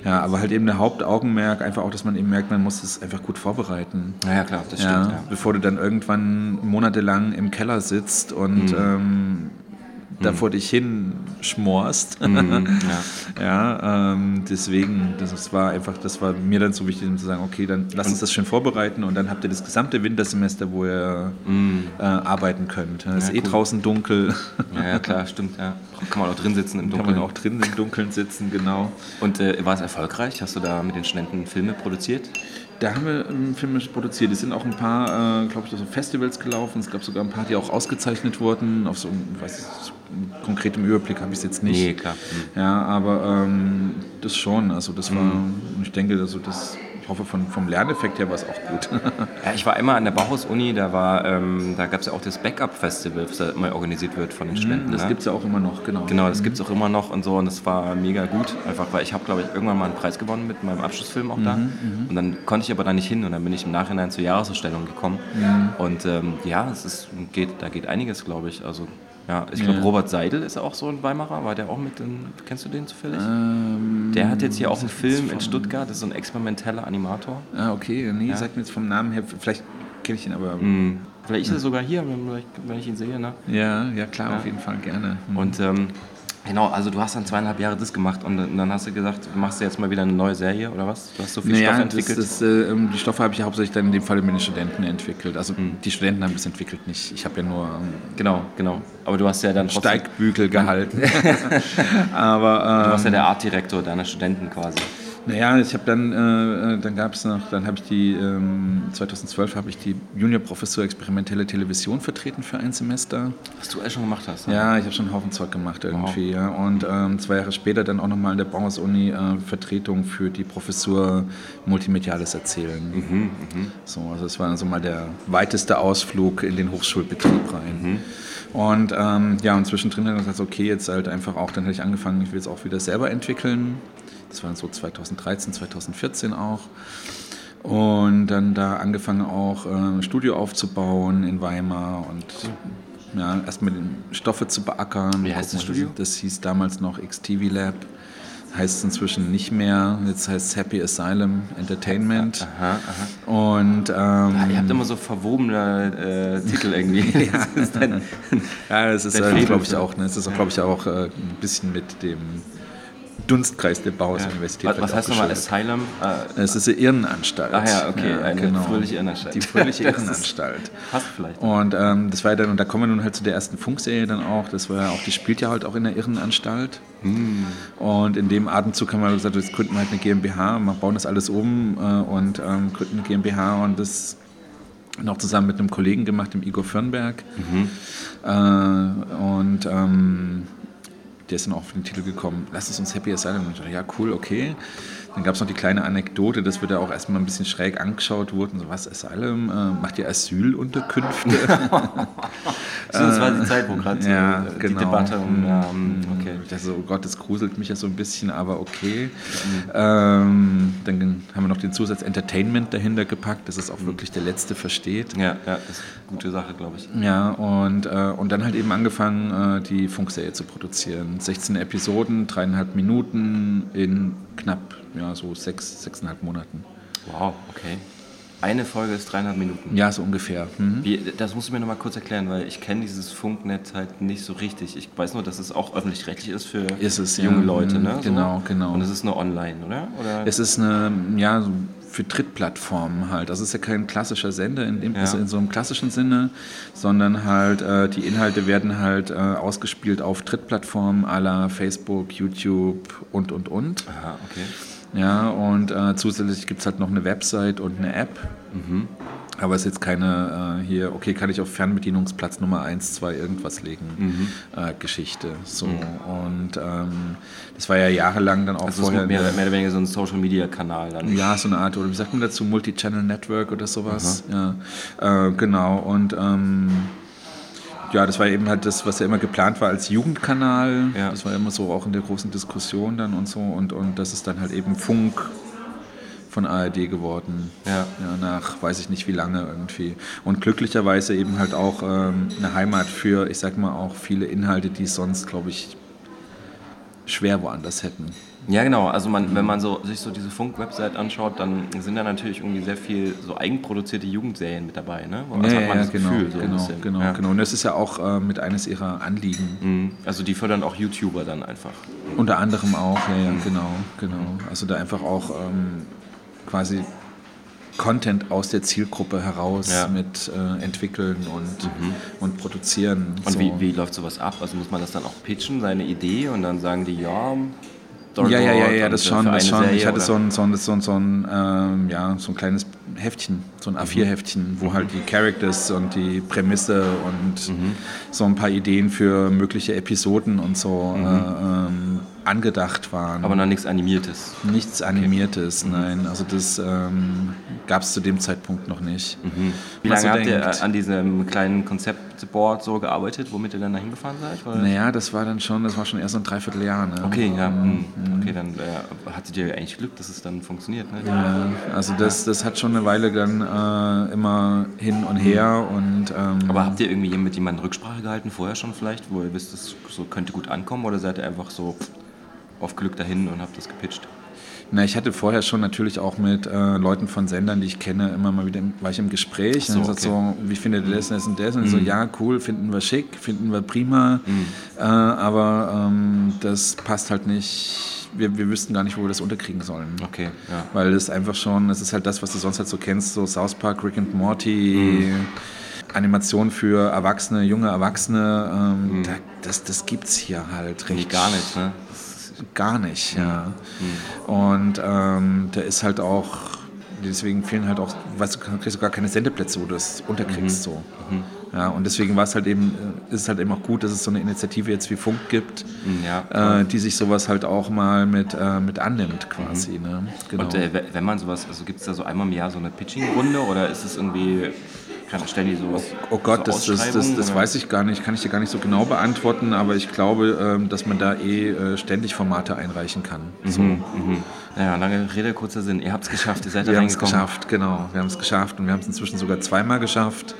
ja, aber halt eben der Hauptaugenmerk, einfach auch, dass man eben merkt, man muss es einfach gut vorbereiten. Ja, klar, das stimmt. Bevor du dann irgendwann monatelang im Keller sitzt und mhm. ähm, da vor dich hin schmorst. Mhm, ja, *laughs* ja ähm, deswegen, das war einfach, das war mir dann so wichtig, um zu sagen, okay, dann lass uns das schön vorbereiten und dann habt ihr das gesamte Wintersemester, wo ihr mhm. äh, arbeiten könnt. Es ist ja, eh cool. draußen dunkel. Ja, ja, klar, stimmt, ja. Kann man auch drin sitzen im Dunkeln. Kann man auch drin im Dunkeln sitzen, genau. Und äh, war es erfolgreich? Hast du da mit den Studenten Filme produziert? Da haben wir ähm, Filme produziert. Es sind auch ein paar, äh, glaube ich, auf so Festivals gelaufen. Es gab sogar ein paar, die auch ausgezeichnet wurden. Auf so, weiß ich, konkretem Überblick habe ich es jetzt nicht. Nee, klar. Mhm. Ja, aber ähm, das schon. Also das war, mhm. ich denke, also das hoffe, von, vom Lerneffekt her war es auch gut. *laughs* ja, ich war immer an der Bauhaus-Uni, da, ähm, da gab es ja auch das Backup-Festival, das da immer organisiert wird von den mhm, Studenten. Das ne? gibt es ja auch immer noch, genau. Genau, das mhm. gibt es auch immer noch und so und das war mega gut, einfach weil ich habe, glaube ich, irgendwann mal einen Preis gewonnen mit meinem Abschlussfilm auch mhm, da mhm. und dann konnte ich aber da nicht hin und dann bin ich im Nachhinein zur Jahresausstellung gekommen und ähm, ja, es ist, geht, da geht einiges, glaube ich, also ja, ich glaube, ja. Robert Seidel ist auch so ein Weimarer. War der auch mit in, Kennst du den zufällig? Ähm, der hat jetzt hier auch einen Film in Stuttgart, das ist so ein experimenteller Animator. Ah, okay. Nee, ja. sagt mir jetzt vom Namen her, vielleicht kenne ich ihn aber. Mm. Vielleicht ist er sogar hier, wenn ich ihn sehe. Ne? Ja, ja, klar, ja. auf jeden Fall gerne. Mhm. Und ähm, Genau, also du hast dann zweieinhalb Jahre das gemacht und dann hast du gesagt, du machst jetzt mal wieder eine neue Serie oder was? Du hast so viel naja, Stoff entwickelt. Das, das, äh, die Stoffe habe ich hauptsächlich dann in dem Fall mit den Studenten entwickelt. Also mhm. die Studenten haben das entwickelt, nicht. Ich habe ja nur ähm, genau, genau. Aber du hast ja dann Steigbügel gehalten. *laughs* *laughs* Aber ähm, du warst ja der Artdirektor deiner Studenten quasi. Naja, ich habe dann, äh, äh dann gab es noch, dann habe ich die, ähm, 2012 habe ich die Juniorprofessur Experimentelle Television vertreten für ein Semester. Was du alles schon gemacht hast? Ne? Ja, ich habe schon einen Haufen Zeug gemacht irgendwie, wow. ja. Und ähm, zwei Jahre später dann auch nochmal in der Bauhaus-Uni äh, Vertretung für die Professur Multimediales Erzählen. Mhm, mh. So, also es war so mal der weiteste Ausflug in den Hochschulbetrieb rein. Mhm. Und ähm, ja, und zwischendrin habe ich gesagt, okay, jetzt halt einfach auch, dann habe ich angefangen, ich will es auch wieder selber entwickeln. Das war so 2013, 2014 auch. Und dann da angefangen auch äh, ein Studio aufzubauen in Weimar und ja, erstmal Stoffe zu beackern. Wie heißt das Studio? Das hieß damals noch XTV Lab. Heißt es inzwischen nicht mehr. Jetzt heißt es Happy Asylum Entertainment. Aha, aha. Und, ähm, ja, ihr habt immer so verwobene äh, Titel irgendwie. *laughs* ja, das ist, ja, das ist, äh, glaube ich, auch. Ne, das ist auch, glaube ich, auch äh, ein bisschen mit dem Dunstkreis der Bauhaus-Universität. Ja. Was heißt nochmal Asylum? Äh, es ist eine Irrenanstalt. Ach ja, okay, ja, eine genau. fröhliche Irrenanstalt. Die fröhliche *laughs* Irrenanstalt. Passt vielleicht. Und ähm, das war dann, und da kommen wir nun halt zu der ersten Funkserie dann auch, das war ja auch, die spielt ja halt auch in der Irrenanstalt. Mm. Und in dem Atemzug haben wir gesagt, jetzt gründen wir halt eine GmbH, wir bauen das alles um äh, und ähm, gründen eine GmbH und das noch zusammen mit einem Kollegen gemacht, dem Igor Firnberg. Mhm. Äh, und ähm, der ist dann auch auf den Titel gekommen, lass es uns Happy Asylum. Ja, cool, okay. Dann gab es noch die kleine Anekdote, dass wir da auch erstmal ein bisschen schräg angeschaut wurden. So, was, Asylum? Äh, macht ihr Asylunterkünfte? *laughs* das war die Zeit, wo gerade so *laughs* ja, die genau. Debatte um, ja, okay. Ich dachte so, oh Gott, das gruselt mich ja so ein bisschen, aber okay. Mhm. Ähm, dann haben wir noch den Zusatz Entertainment dahinter gepackt, dass es auch mhm. wirklich der Letzte versteht. Ja, ja, das ist eine gute Sache, glaube ich. Ja, und, äh, und dann halt eben angefangen, äh, die Funkserie zu produzieren. 16 Episoden, dreieinhalb Minuten in knapp ja, so sechs, sechseinhalb Monaten. Wow, okay. Eine Folge ist dreieinhalb Minuten. Ja, so ungefähr. Mhm. Wie, das musst du mir noch mal kurz erklären, weil ich kenne dieses Funknetz halt nicht so richtig. Ich weiß nur, dass es auch öffentlich-rechtlich ist für ist es, junge ja. Leute, ne? Genau, so. genau. Und es ist nur online, oder? oder? Es ist eine, ja, für Drittplattformen halt. Das ist ja kein klassischer Sender in, dem, ja. in so einem klassischen Sinne, sondern halt äh, die Inhalte werden halt äh, ausgespielt auf Drittplattformen aller Facebook, YouTube und und und. Aha, okay. Ja, und äh, zusätzlich gibt es halt noch eine Website und eine App. Mhm. Aber es ist jetzt keine äh, hier, okay, kann ich auf Fernbedienungsplatz Nummer 1, 2 irgendwas legen, mhm. äh, Geschichte. So. Mhm. Und ähm, das war ja jahrelang dann auch also vorher. Mehr, mehr, oder weniger so ein Social Media Kanal dann. Ja, so eine Art, oder wie sagt man dazu, Multi-Channel Network oder sowas. Mhm. Ja. Äh, genau. Und ähm, ja, das war eben halt das, was ja immer geplant war als Jugendkanal. Ja. Das war immer so auch in der großen Diskussion dann und so. Und, und das ist dann halt eben Funk von ARD geworden. Ja. ja. Nach weiß ich nicht wie lange irgendwie. Und glücklicherweise eben halt auch ähm, eine Heimat für, ich sag mal, auch viele Inhalte, die sonst, glaube ich, schwer woanders hätten. Ja, genau. Also man, wenn man so, sich so diese Funk-Website anschaut, dann sind da natürlich irgendwie sehr viel so eigenproduzierte Jugendserien mit dabei. Ne? Also ja, hat man ja, das genau, Gefühl, so genau, genau, ja. genau. Und das ist ja auch äh, mit eines ihrer Anliegen. Mhm. Also die fördern auch YouTuber dann einfach. Unter anderem auch, ja, ja, mhm. genau, genau. Also da einfach auch ähm, quasi Content aus der Zielgruppe heraus ja. mit äh, entwickeln und, mhm. und produzieren. Und so. wie, wie läuft sowas ab? Also muss man das dann auch pitchen, seine Idee, und dann sagen die, ja, Storyboard. Ja, ja, ja, ja das schon, das schon. ich hatte so ein, so ein, so ein, so ein, ähm, ja, so ein kleines Heftchen, so ein A4-Heftchen, wo mhm. halt die Characters und die Prämisse und mhm. so ein paar Ideen für mögliche Episoden und so mhm. äh, ähm, angedacht waren. Aber noch nichts Animiertes? Nichts Animiertes, okay. Mhm. nein. Also das ähm, gab es zu dem Zeitpunkt noch nicht. Mhm. Wie lange habt denkt, ihr an diesem kleinen Konzeptboard so gearbeitet, womit ihr dann da hingefahren seid? Oder? Naja, das war dann schon, das war schon erst so ein Dreivierteljahr. Ne? Okay, ja. Mhm. Okay, dann äh, hattet ihr eigentlich Glück, dass es dann funktioniert. Ne? Ja, also das, das hat schon eine Weile dann äh, immer hin und her. Und, ähm, Aber habt ihr irgendwie mit jemandem Rücksprache gehalten, vorher schon vielleicht, wo ihr wisst, das so könnte gut ankommen? Oder seid ihr einfach so auf Glück dahin und habt das gepitcht? Na, ich hatte vorher schon natürlich auch mit äh, Leuten von Sendern, die ich kenne, immer mal wieder im, war ich im Gespräch. So, und okay. so, wie findet ihr das und das und das? Und mhm. so, ja, cool, finden wir schick, finden wir prima. Mhm. Äh, aber ähm, das passt halt nicht. Wir, wir wüssten gar nicht, wo wir das unterkriegen sollen. Okay, ja. Weil das einfach schon, das ist halt das, was du sonst halt so kennst, so South Park, Rick and Morty. Mhm. Animation für Erwachsene, junge Erwachsene, ähm, mhm. da, das, das gibt es hier halt richtig. Nee, gar nicht, ne? Gar nicht. Ja. Mhm. Und ähm, da ist halt auch, deswegen fehlen halt auch, weißt du, kriegst du gar keine Sendeplätze, wo du das unterkriegst. Mhm. So. Mhm. Ja, und deswegen war es halt eben, äh, ist es halt eben auch gut, dass es so eine Initiative jetzt wie Funk gibt, mhm, ja, äh, die sich sowas halt auch mal mit, äh, mit annimmt quasi. Ne? Genau. Und äh, wenn man sowas, also gibt es da so einmal im Jahr so eine Pitching-Runde oder ist es irgendwie kann, stellen die sowas? Oh, oh Gott, so das, das, das, das weiß ich gar nicht, kann ich dir gar nicht so genau beantworten, aber ich glaube, ähm, dass man da eh äh, ständig Formate einreichen kann. Mhm, so. mhm. Ja, lange Rede, kurzer Sinn. Ihr habt es geschafft, ihr seid Wir haben es geschafft, genau. Wir haben es geschafft und wir haben es inzwischen sogar zweimal geschafft.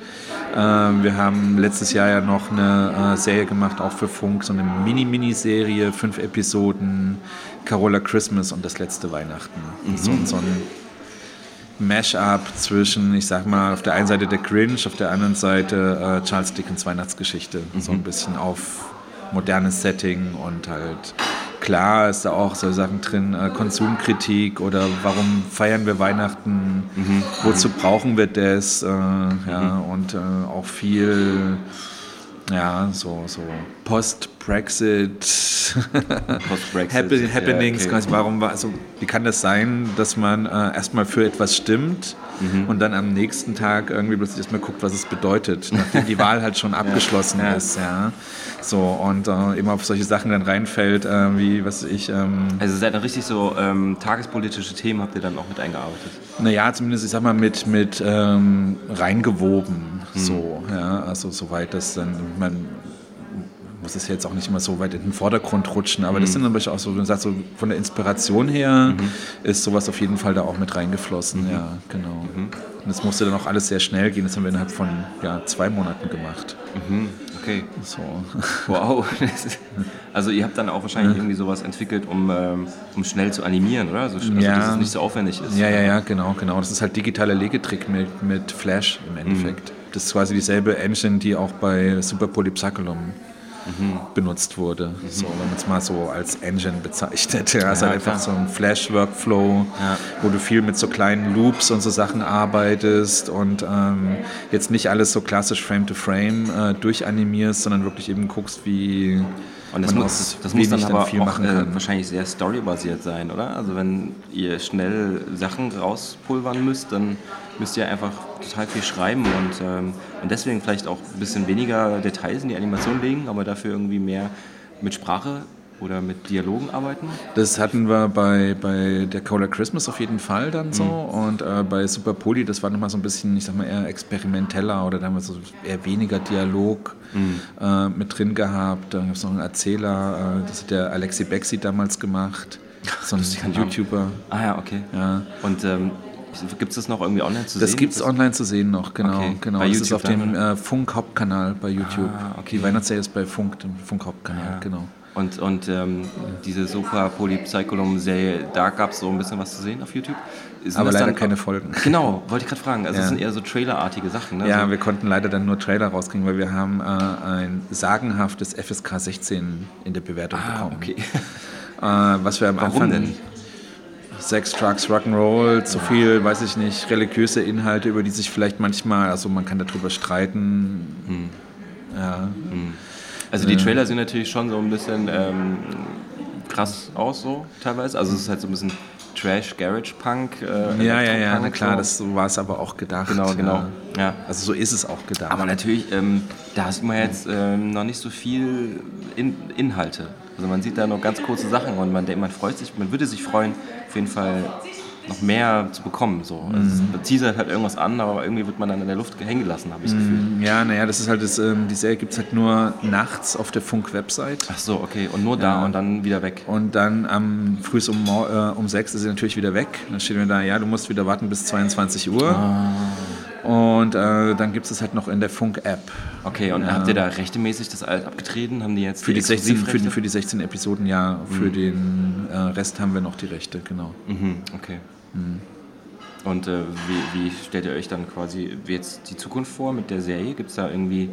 Ähm, wir haben letztes Jahr ja noch eine äh, Serie gemacht, auch für Funk, so eine Mini-Mini-Serie, fünf Episoden, Carola Christmas und das letzte Weihnachten. Mhm. So, so ein Mash-up zwischen, ich sag mal, auf der einen Seite der Grinch, auf der anderen Seite äh, Charles Dickens Weihnachtsgeschichte. Mhm. So ein bisschen auf modernes Setting und halt klar ist da auch so Sachen drin, äh, Konsumkritik oder warum feiern wir Weihnachten, mhm. wozu brauchen wir das, äh, ja, mhm. und äh, auch viel ja, so, so Post-Brexit *laughs* Post Happenings, ja, okay. warum war, also, wie kann das sein, dass man äh, erstmal für etwas stimmt mhm. und dann am nächsten Tag irgendwie plötzlich erstmal guckt, was es bedeutet, nachdem die Wahl halt schon *laughs* abgeschlossen ja. ist, ja. So, und äh, immer auf solche Sachen dann reinfällt, äh, wie, was ich. Ähm, also seid dann richtig so ähm, tagespolitische Themen habt ihr dann auch mit eingearbeitet? Naja, zumindest, ich sag mal, mit, mit ähm, reingewoben, mhm. so, ja, also soweit das dann, man muss es jetzt auch nicht immer so weit in den Vordergrund rutschen, aber mhm. das sind natürlich auch so, du sagst, so von der Inspiration her mhm. ist sowas auf jeden Fall da auch mit reingeflossen, mhm. ja, genau. Mhm. Und das musste dann auch alles sehr schnell gehen, das haben wir innerhalb von ja, zwei Monaten gemacht. Mhm. Okay. So. Wow. *laughs* Also ihr habt dann auch wahrscheinlich irgendwie sowas entwickelt, um, ähm, um schnell zu animieren, oder? Also, also ja. dass es nicht so aufwendig ist. Ja, ja, ja, genau, genau. Das ist halt digitaler Legetrick mit, mit Flash im Endeffekt. Mhm. Das ist quasi dieselbe Engine, die auch bei Super Polypsaculum mhm. benutzt wurde. Mhm. So, wenn man es mal so als Engine bezeichnet. Ja, ist halt einfach so ein Flash-Workflow, ja. wo du viel mit so kleinen Loops und so Sachen arbeitest und ähm, jetzt nicht alles so klassisch Frame-to-Frame -Frame, äh, durchanimierst, sondern wirklich eben guckst, wie und das, muss, das muss dann aber auch äh, wahrscheinlich sehr storybasiert sein, oder? Also wenn ihr schnell Sachen rauspulvern müsst, dann müsst ihr einfach total viel schreiben und, ähm, und deswegen vielleicht auch ein bisschen weniger Details in die Animation legen, aber dafür irgendwie mehr mit Sprache oder mit Dialogen arbeiten? Das hatten wir bei, bei der Cola Christmas auf jeden Fall dann so. Mhm. Und äh, bei Super Poly, das war nochmal so ein bisschen, ich sag mal, eher experimenteller oder da haben wir so eher weniger Dialog mhm. äh, mit drin gehabt. Dann gab es noch einen Erzähler, äh, das hat der Alexi Bexi damals gemacht. So ein YouTuber. Ah ja, okay. Ja. Und ähm, Gibt es das noch irgendwie online zu sehen? Das gibt es online zu sehen noch, genau. Okay. genau. Bei das YouTube ist auf dem äh, Funk-Hauptkanal bei YouTube. Ah, okay. Die Weihnachtsserie ist bei Funk, dem Funk-Hauptkanal, ja. genau. Und, und ähm, diese Super Polypsycholum-Serie, da gab es so ein bisschen was zu sehen auf YouTube. Sind Aber leider dann, keine Folgen. *laughs* Genau, wollte ich gerade fragen. Also ja. das sind eher so Trailerartige Sachen. Ne? Ja, also wir konnten leider dann nur Trailer rauskriegen, weil wir haben äh, ein sagenhaftes FSK 16 in der Bewertung ah, bekommen. okay. *laughs* Äh, was wir am Warum Anfang... Denn? Sex, Drugs, Rock'n'Roll, zu viel, weiß ich nicht, religiöse Inhalte, über die sich vielleicht manchmal, also man kann darüber streiten. Hm. Ja. Hm. Also die Trailer sehen natürlich schon so ein bisschen ähm, krass aus, so teilweise. Also es ist halt so ein bisschen Trash, Garage Punk. Äh, ja, ja, ja, na klar, das so war es aber auch gedacht. Genau, genau. Ja. ja. Also so ist es auch gedacht. Aber natürlich, ähm, da sieht man jetzt ähm, noch nicht so viel in Inhalte. Also man sieht da nur ganz kurze Sachen und man, man freut sich, man würde sich freuen, auf jeden Fall noch mehr zu bekommen. So. Also mhm. Es teasert halt irgendwas an, aber irgendwie wird man dann in der Luft hängen gelassen, habe ich das Gefühl. Mhm. Ja, naja, das ist halt das, ähm, die Serie gibt es halt nur nachts auf der Funk-Website. Ach so, okay. Und nur da ja. und dann wieder weg. Und dann am früh um, äh, um sechs ist sie natürlich wieder weg. Dann steht mir da, ja, du musst wieder warten bis 22 Uhr. Ah. Und äh, dann gibt es halt noch in der Funk-App. Okay, und ja. habt ihr da rechtemäßig das abgetreten? Haben die jetzt für die, die 16, für, für, die 16 Episoden ja, für mhm. den äh, Rest haben wir noch die Rechte, genau. Mhm, okay. Mhm. Und äh, wie, wie, stellt ihr euch dann quasi jetzt die Zukunft vor mit der Serie? Gibt es da irgendwie.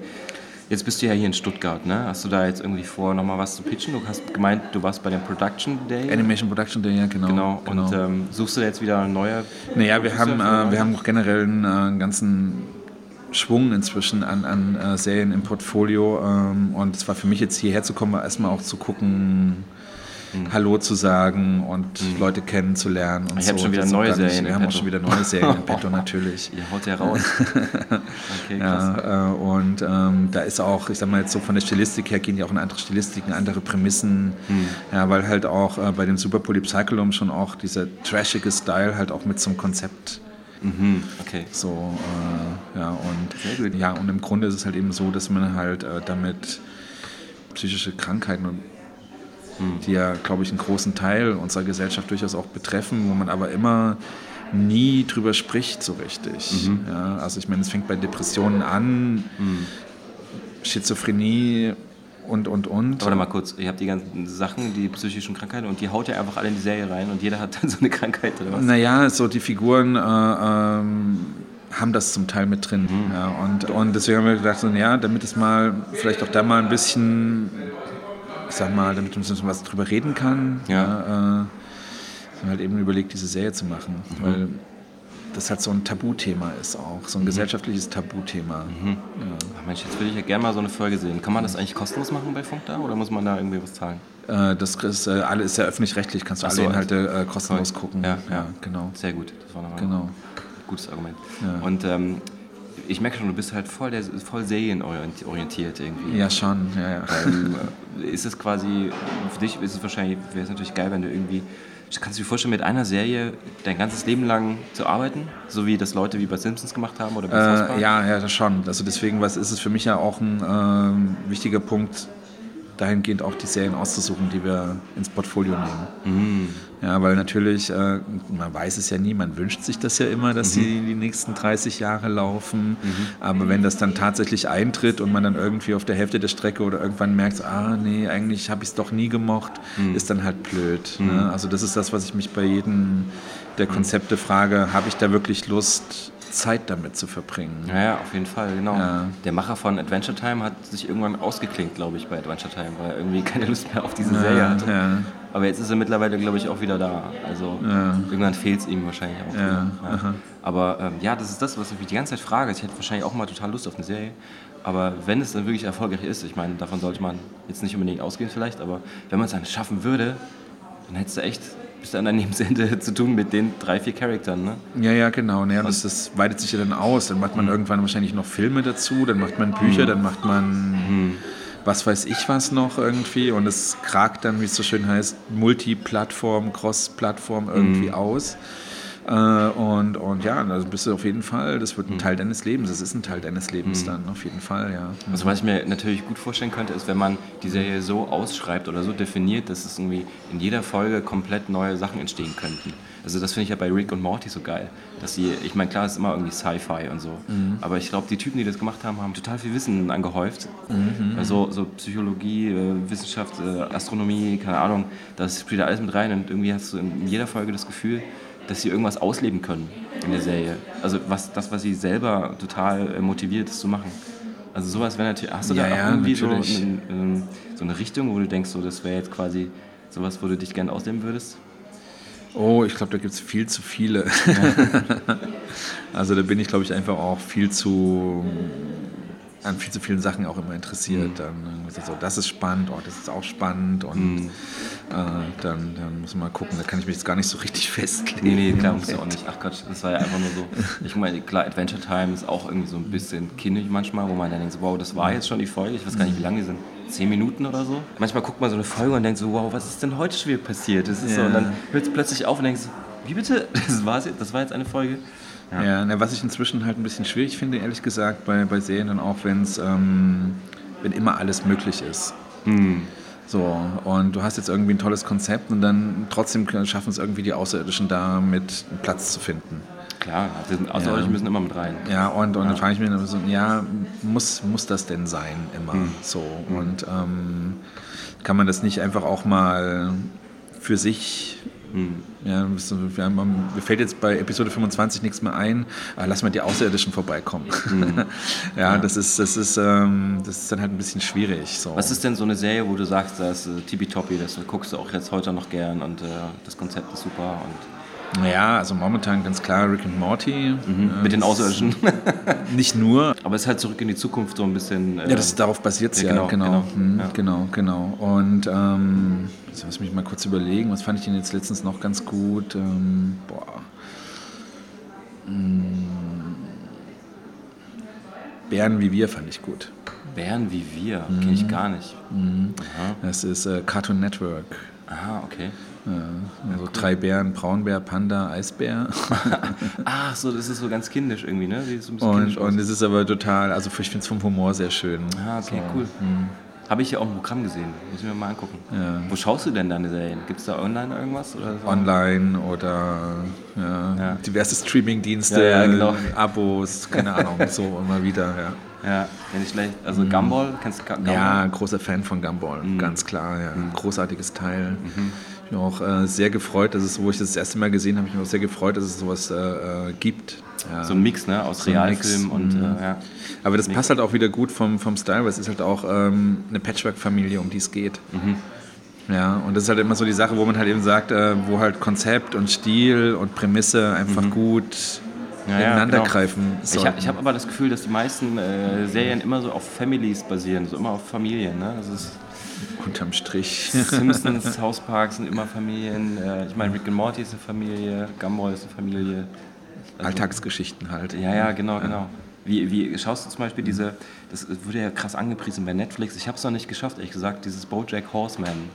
Jetzt bist du ja hier in Stuttgart, ne? Hast du da jetzt irgendwie vor, nochmal was zu pitchen? Du hast gemeint, du warst bei dem Production Day. Animation Production Day, ja, genau. Genau. genau. Und ähm, suchst du jetzt wieder neue? Naja, wir haben, äh, wir haben auch generell einen, äh, einen ganzen Schwung inzwischen an, an äh, Serien im Portfolio. Ähm, und es war für mich jetzt hierher zu kommen, erstmal auch zu gucken, mhm. Hallo zu sagen und mhm. Leute kennenzulernen. Und ich so. habe schon wieder neue Serien. Wir haben auch schon wieder neue Serien in petto *laughs* natürlich. Ihr haut ja raus. *laughs* okay, ja, äh, und ähm, da ist auch, ich sag mal jetzt so von der Stilistik her, gehen die auch in andere Stilistiken, andere Prämissen. Mhm. Ja, weil halt auch äh, bei dem Super Polypsycholum schon auch dieser trashige Style halt auch mit zum Konzept Mhm, okay. So, äh, ja, und, ja, und im Grunde ist es halt eben so, dass man halt äh, damit psychische Krankheiten und die ja, glaube ich, einen großen Teil unserer Gesellschaft durchaus auch betreffen, wo man aber immer nie drüber spricht so richtig. Mhm. Ja, also ich meine, es fängt bei Depressionen an, mhm. Schizophrenie und, und, und. Warte mal kurz, ihr habt die ganzen Sachen, die psychischen Krankheiten und die haut ja einfach alle in die Serie rein und jeder hat dann *laughs* so eine Krankheit oder was? Naja, so die Figuren äh, ähm, haben das zum Teil mit drin. Mhm. Ja, und, und deswegen haben wir gedacht, so, ja, damit es mal vielleicht auch da mal ein bisschen ich sag mal, damit man was drüber reden kann. Ja. ja äh, halt eben überlegt, diese Serie zu machen. Mhm. Weil das halt so ein Tabuthema ist auch, so ein mhm. gesellschaftliches Tabuthema. Mhm. Ja. Ach Mensch, jetzt würde ich ja gerne mal so eine Folge sehen. Kann man das eigentlich kostenlos machen bei Funk da oder muss man da irgendwie was zahlen? Äh, das ist, äh, alle, ist ja öffentlich-rechtlich, kannst du Ach alle so, Inhalte äh, kostenlos Voll. gucken. Ja, ja, genau. Sehr gut, das war nochmal genau. ein gutes Argument. Ja. Und ähm, ich merke schon, du bist halt voll, der, voll serienorientiert irgendwie. Ja, schon. Ja, ja. Ähm, *laughs* ist es quasi, für dich ist es wahrscheinlich, wäre es natürlich geil, wenn du irgendwie Kannst du dir vorstellen, mit einer Serie dein ganzes Leben lang zu arbeiten? So wie das Leute wie bei Simpsons gemacht haben oder bei äh, Ja, ja, das schon. Also deswegen was ist es für mich ja auch ein äh, wichtiger Punkt, dahingehend auch die Serien auszusuchen, die wir ins Portfolio nehmen. Mhm. Ja, weil natürlich, äh, man weiß es ja nie, man wünscht sich das ja immer, dass mhm. sie die nächsten 30 Jahre laufen. Mhm. Aber wenn das dann tatsächlich eintritt und man dann irgendwie auf der Hälfte der Strecke oder irgendwann merkt, ah nee, eigentlich habe ich es doch nie gemocht, mhm. ist dann halt blöd. Ne? Mhm. Also das ist das, was ich mich bei jedem der mhm. Konzepte frage, habe ich da wirklich Lust, Zeit damit zu verbringen. Ja, ja auf jeden Fall, genau. Ja. Der Macher von Adventure Time hat sich irgendwann ausgeklinkt, glaube ich, bei Adventure Time, weil er irgendwie keine Lust mehr auf diese ja, Serie hatte. Aber jetzt ist er mittlerweile, glaube ich, auch wieder da. Also irgendwann fehlt es ihm wahrscheinlich auch. Aber ähm, ja, das ist das, was ich mich die ganze Zeit frage. Ich hätte wahrscheinlich auch mal total Lust auf eine Serie. Aber wenn es dann wirklich erfolgreich ist, ich meine, davon sollte man jetzt nicht unbedingt ausgehen vielleicht, aber wenn man es dann schaffen würde, dann hättest du echt bis an dein Lebensende *laughs* zu tun mit den drei, vier Charakteren, ne? Ja, ja, genau. Ja, das, das, weitet sich ja dann aus. Dann macht man mhm. irgendwann wahrscheinlich noch Filme dazu, dann macht man Bücher, mhm. dann macht man mhm. was weiß ich was noch irgendwie und es kragt dann, wie es so schön heißt, Multiplattform, Cross-Plattform irgendwie mhm. aus. Äh, und, und ja, da bist du auf jeden Fall, das wird ein mhm. Teil deines Lebens, das ist ein Teil deines Lebens mhm. dann, auf jeden Fall, ja. Also was ich mir natürlich gut vorstellen könnte, ist, wenn man die Serie so ausschreibt oder so definiert, dass es irgendwie in jeder Folge komplett neue Sachen entstehen könnten. Also das finde ich ja bei Rick und Morty so geil, dass sie, ich meine, klar, es ist immer irgendwie Sci-Fi und so, mhm. aber ich glaube, die Typen, die das gemacht haben, haben total viel Wissen angehäuft. Mhm. Also so Psychologie, äh, Wissenschaft, äh, Astronomie, keine Ahnung, das spielt da alles mit rein und irgendwie hast du in jeder Folge das Gefühl, dass sie irgendwas ausleben können in der Serie. Also was, das, was sie selber total äh, motiviert, ist zu machen. Also sowas wäre natürlich. Hast du ja, da ja, irgendwie so, ein, so, eine Richtung, wo du denkst, so, das wäre jetzt quasi sowas, wo du dich gerne ausleben würdest? Oh, ich glaube, da gibt es viel zu viele. Ja. *laughs* also da bin ich, glaube ich, einfach auch viel zu an viel zu vielen Sachen auch immer interessiert. Mhm. Dann so, das ist spannend, oh, das ist auch spannend und mhm. äh, dann, dann muss man mal gucken, da kann ich mich jetzt gar nicht so richtig *laughs* festlegen. Nee, nee, klar, muss ja auch nicht. Ach Gott, das war ja einfach nur so. Ich meine, klar, Adventure Time ist auch irgendwie so ein bisschen kindisch manchmal, wo man dann denkt, so, wow, das war jetzt schon die Folge, ich weiß gar nicht, wie lange die sind. Zehn Minuten oder so. Manchmal guckt man so eine Folge und denkt so, wow, was ist denn heute schon wieder passiert? Das ist ja. so, und dann hört es plötzlich auf und denkst, wie bitte? *laughs* Das, war's jetzt, das war jetzt eine Folge. Ja, ja was ich inzwischen halt ein bisschen schwierig finde, ehrlich gesagt, bei, bei Serien und auch wenn's, ähm, wenn immer alles möglich ist. Mhm. So, und du hast jetzt irgendwie ein tolles Konzept und dann trotzdem schaffen es irgendwie die Außerirdischen da mit Platz zu finden. Klar, die Außerirdischen ja. müssen immer mit rein. Ja, und, und ja. dann frage ich mich so, ja, muss, muss das denn sein immer mhm. so? Und ähm, kann man das nicht einfach auch mal für sich hm. Ja, wir haben, mir fällt jetzt bei Episode 25 nichts mehr ein. Aber lass mal die Außerirdischen vorbeikommen. Mhm. ja, *laughs* ja, Das, ist, das, ist, ähm, das ist dann halt ein bisschen schwierig. So. Was ist denn so eine Serie, wo du sagst, das ist äh, tippitoppi, das guckst du auch jetzt heute noch gern und äh, das Konzept ist super und ja, also momentan ganz klar Rick and Morty. Mhm, äh, mit den Außerirdischen. *laughs* nicht nur. Aber es ist halt zurück in die Zukunft so ein bisschen. Äh, ja, das ist, darauf basiert es ja, ja, genau. Genau, mhm, ja. genau, genau. Und ähm, jetzt lass mich mal kurz überlegen, was fand ich denn jetzt letztens noch ganz gut? Ähm, boah. Hm. Bären wie wir fand ich gut. Bären wie wir? Mhm. Kenne ich gar nicht. Mhm. Das ist äh, Cartoon Network. Ah, okay. Ja, also cool. drei Bären, Braunbär, Panda, Eisbär. *laughs* Ach so, das ist so ganz kindisch irgendwie, ne? So und, und es ist aber total, also ich finde es vom Humor sehr schön. Ah, okay, so. cool. Hm. Habe ich ja auch ein Programm gesehen, muss ich mir mal angucken. Ja. Wo schaust du denn deine Serien? Gibt es da online irgendwas? Oder so? Online oder ja, ja. diverse Streamingdienste, genau. Abos, keine *laughs* Ahnung, so immer wieder, ja. Ja, ich schlecht. Also mhm. Gumball, kennst du Gumball? Ja, großer Fan von Gumball, mhm. ganz klar, ja. Mhm. Großartiges Teil. Mhm Ich bin auch äh, sehr gefreut, dass es, wo ich das, das erste Mal gesehen habe, ich bin auch sehr gefreut, dass es sowas äh, äh gibt. Ja. So ein Mix, ne? Aus so Realfilm und mhm. äh, ja. Aber das Mix. passt halt auch wieder gut vom, vom Style, weil es ist halt auch ähm, eine Patchwork-Familie, um die es geht. Mhm. Ja, und das ist halt immer so die Sache, wo man halt eben sagt, äh, wo halt Konzept und Stil und Prämisse einfach mhm. gut ja, ineinander genau. greifen Ich habe hab aber das Gefühl, dass die meisten äh, Serien immer so auf Families basieren, so immer auf Familien. Ne? Das ist Unterm Strich. *laughs* Simpsons, *laughs* House Parks sind immer Familien. Äh, ich meine, Rick and Morty ist eine Familie, Gumball ist eine Familie. Also, Alltagsgeschichten halt. Ja, ja, genau, genau. Wie, wie schaust du zum Beispiel diese, das wurde ja krass angepriesen bei Netflix, ich habe es noch nicht geschafft, ehrlich gesagt, dieses Bojack Horseman.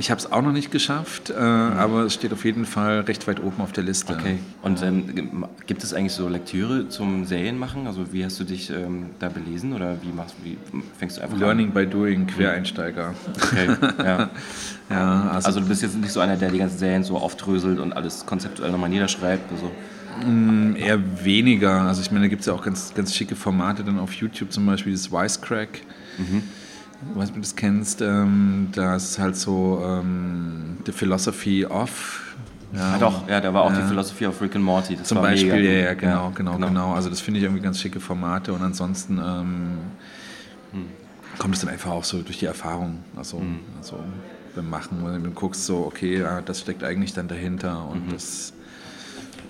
Ich habe es auch noch nicht geschafft, äh, mhm. aber es steht auf jeden Fall recht weit oben auf der Liste. Okay. Und ähm, gibt es eigentlich so Lektüre zum Serienmachen? Also wie hast du dich ähm, da belesen oder wie machst wie fängst du einfach Learning an? by doing, Quereinsteiger. Okay. ja. *laughs* ja also, also, du bist jetzt nicht so einer, der die ganzen Serien so aufdröselt und alles konzeptuell nochmal niederschreibt. Also. Mm, eher weniger. Also ich meine, da gibt es ja auch ganz, ganz schicke Formate dann auf YouTube, zum Beispiel das Wisecrack. Mhm weiß nicht, ob du das kennst, ähm, das ist halt so ähm, The Philosophy of. Ja, ja, doch, ja, da war auch ja. die Philosophy of Rick and Morty. Das Zum Beispiel, mega. ja, ja, genau, genau, genau, genau. Also das finde ich irgendwie ganz schicke Formate und ansonsten ähm, hm. kommt es dann einfach auch so durch die Erfahrung, also, hm. also beim Machen, wenn du guckst so, okay, ja, das steckt eigentlich dann dahinter und mhm. das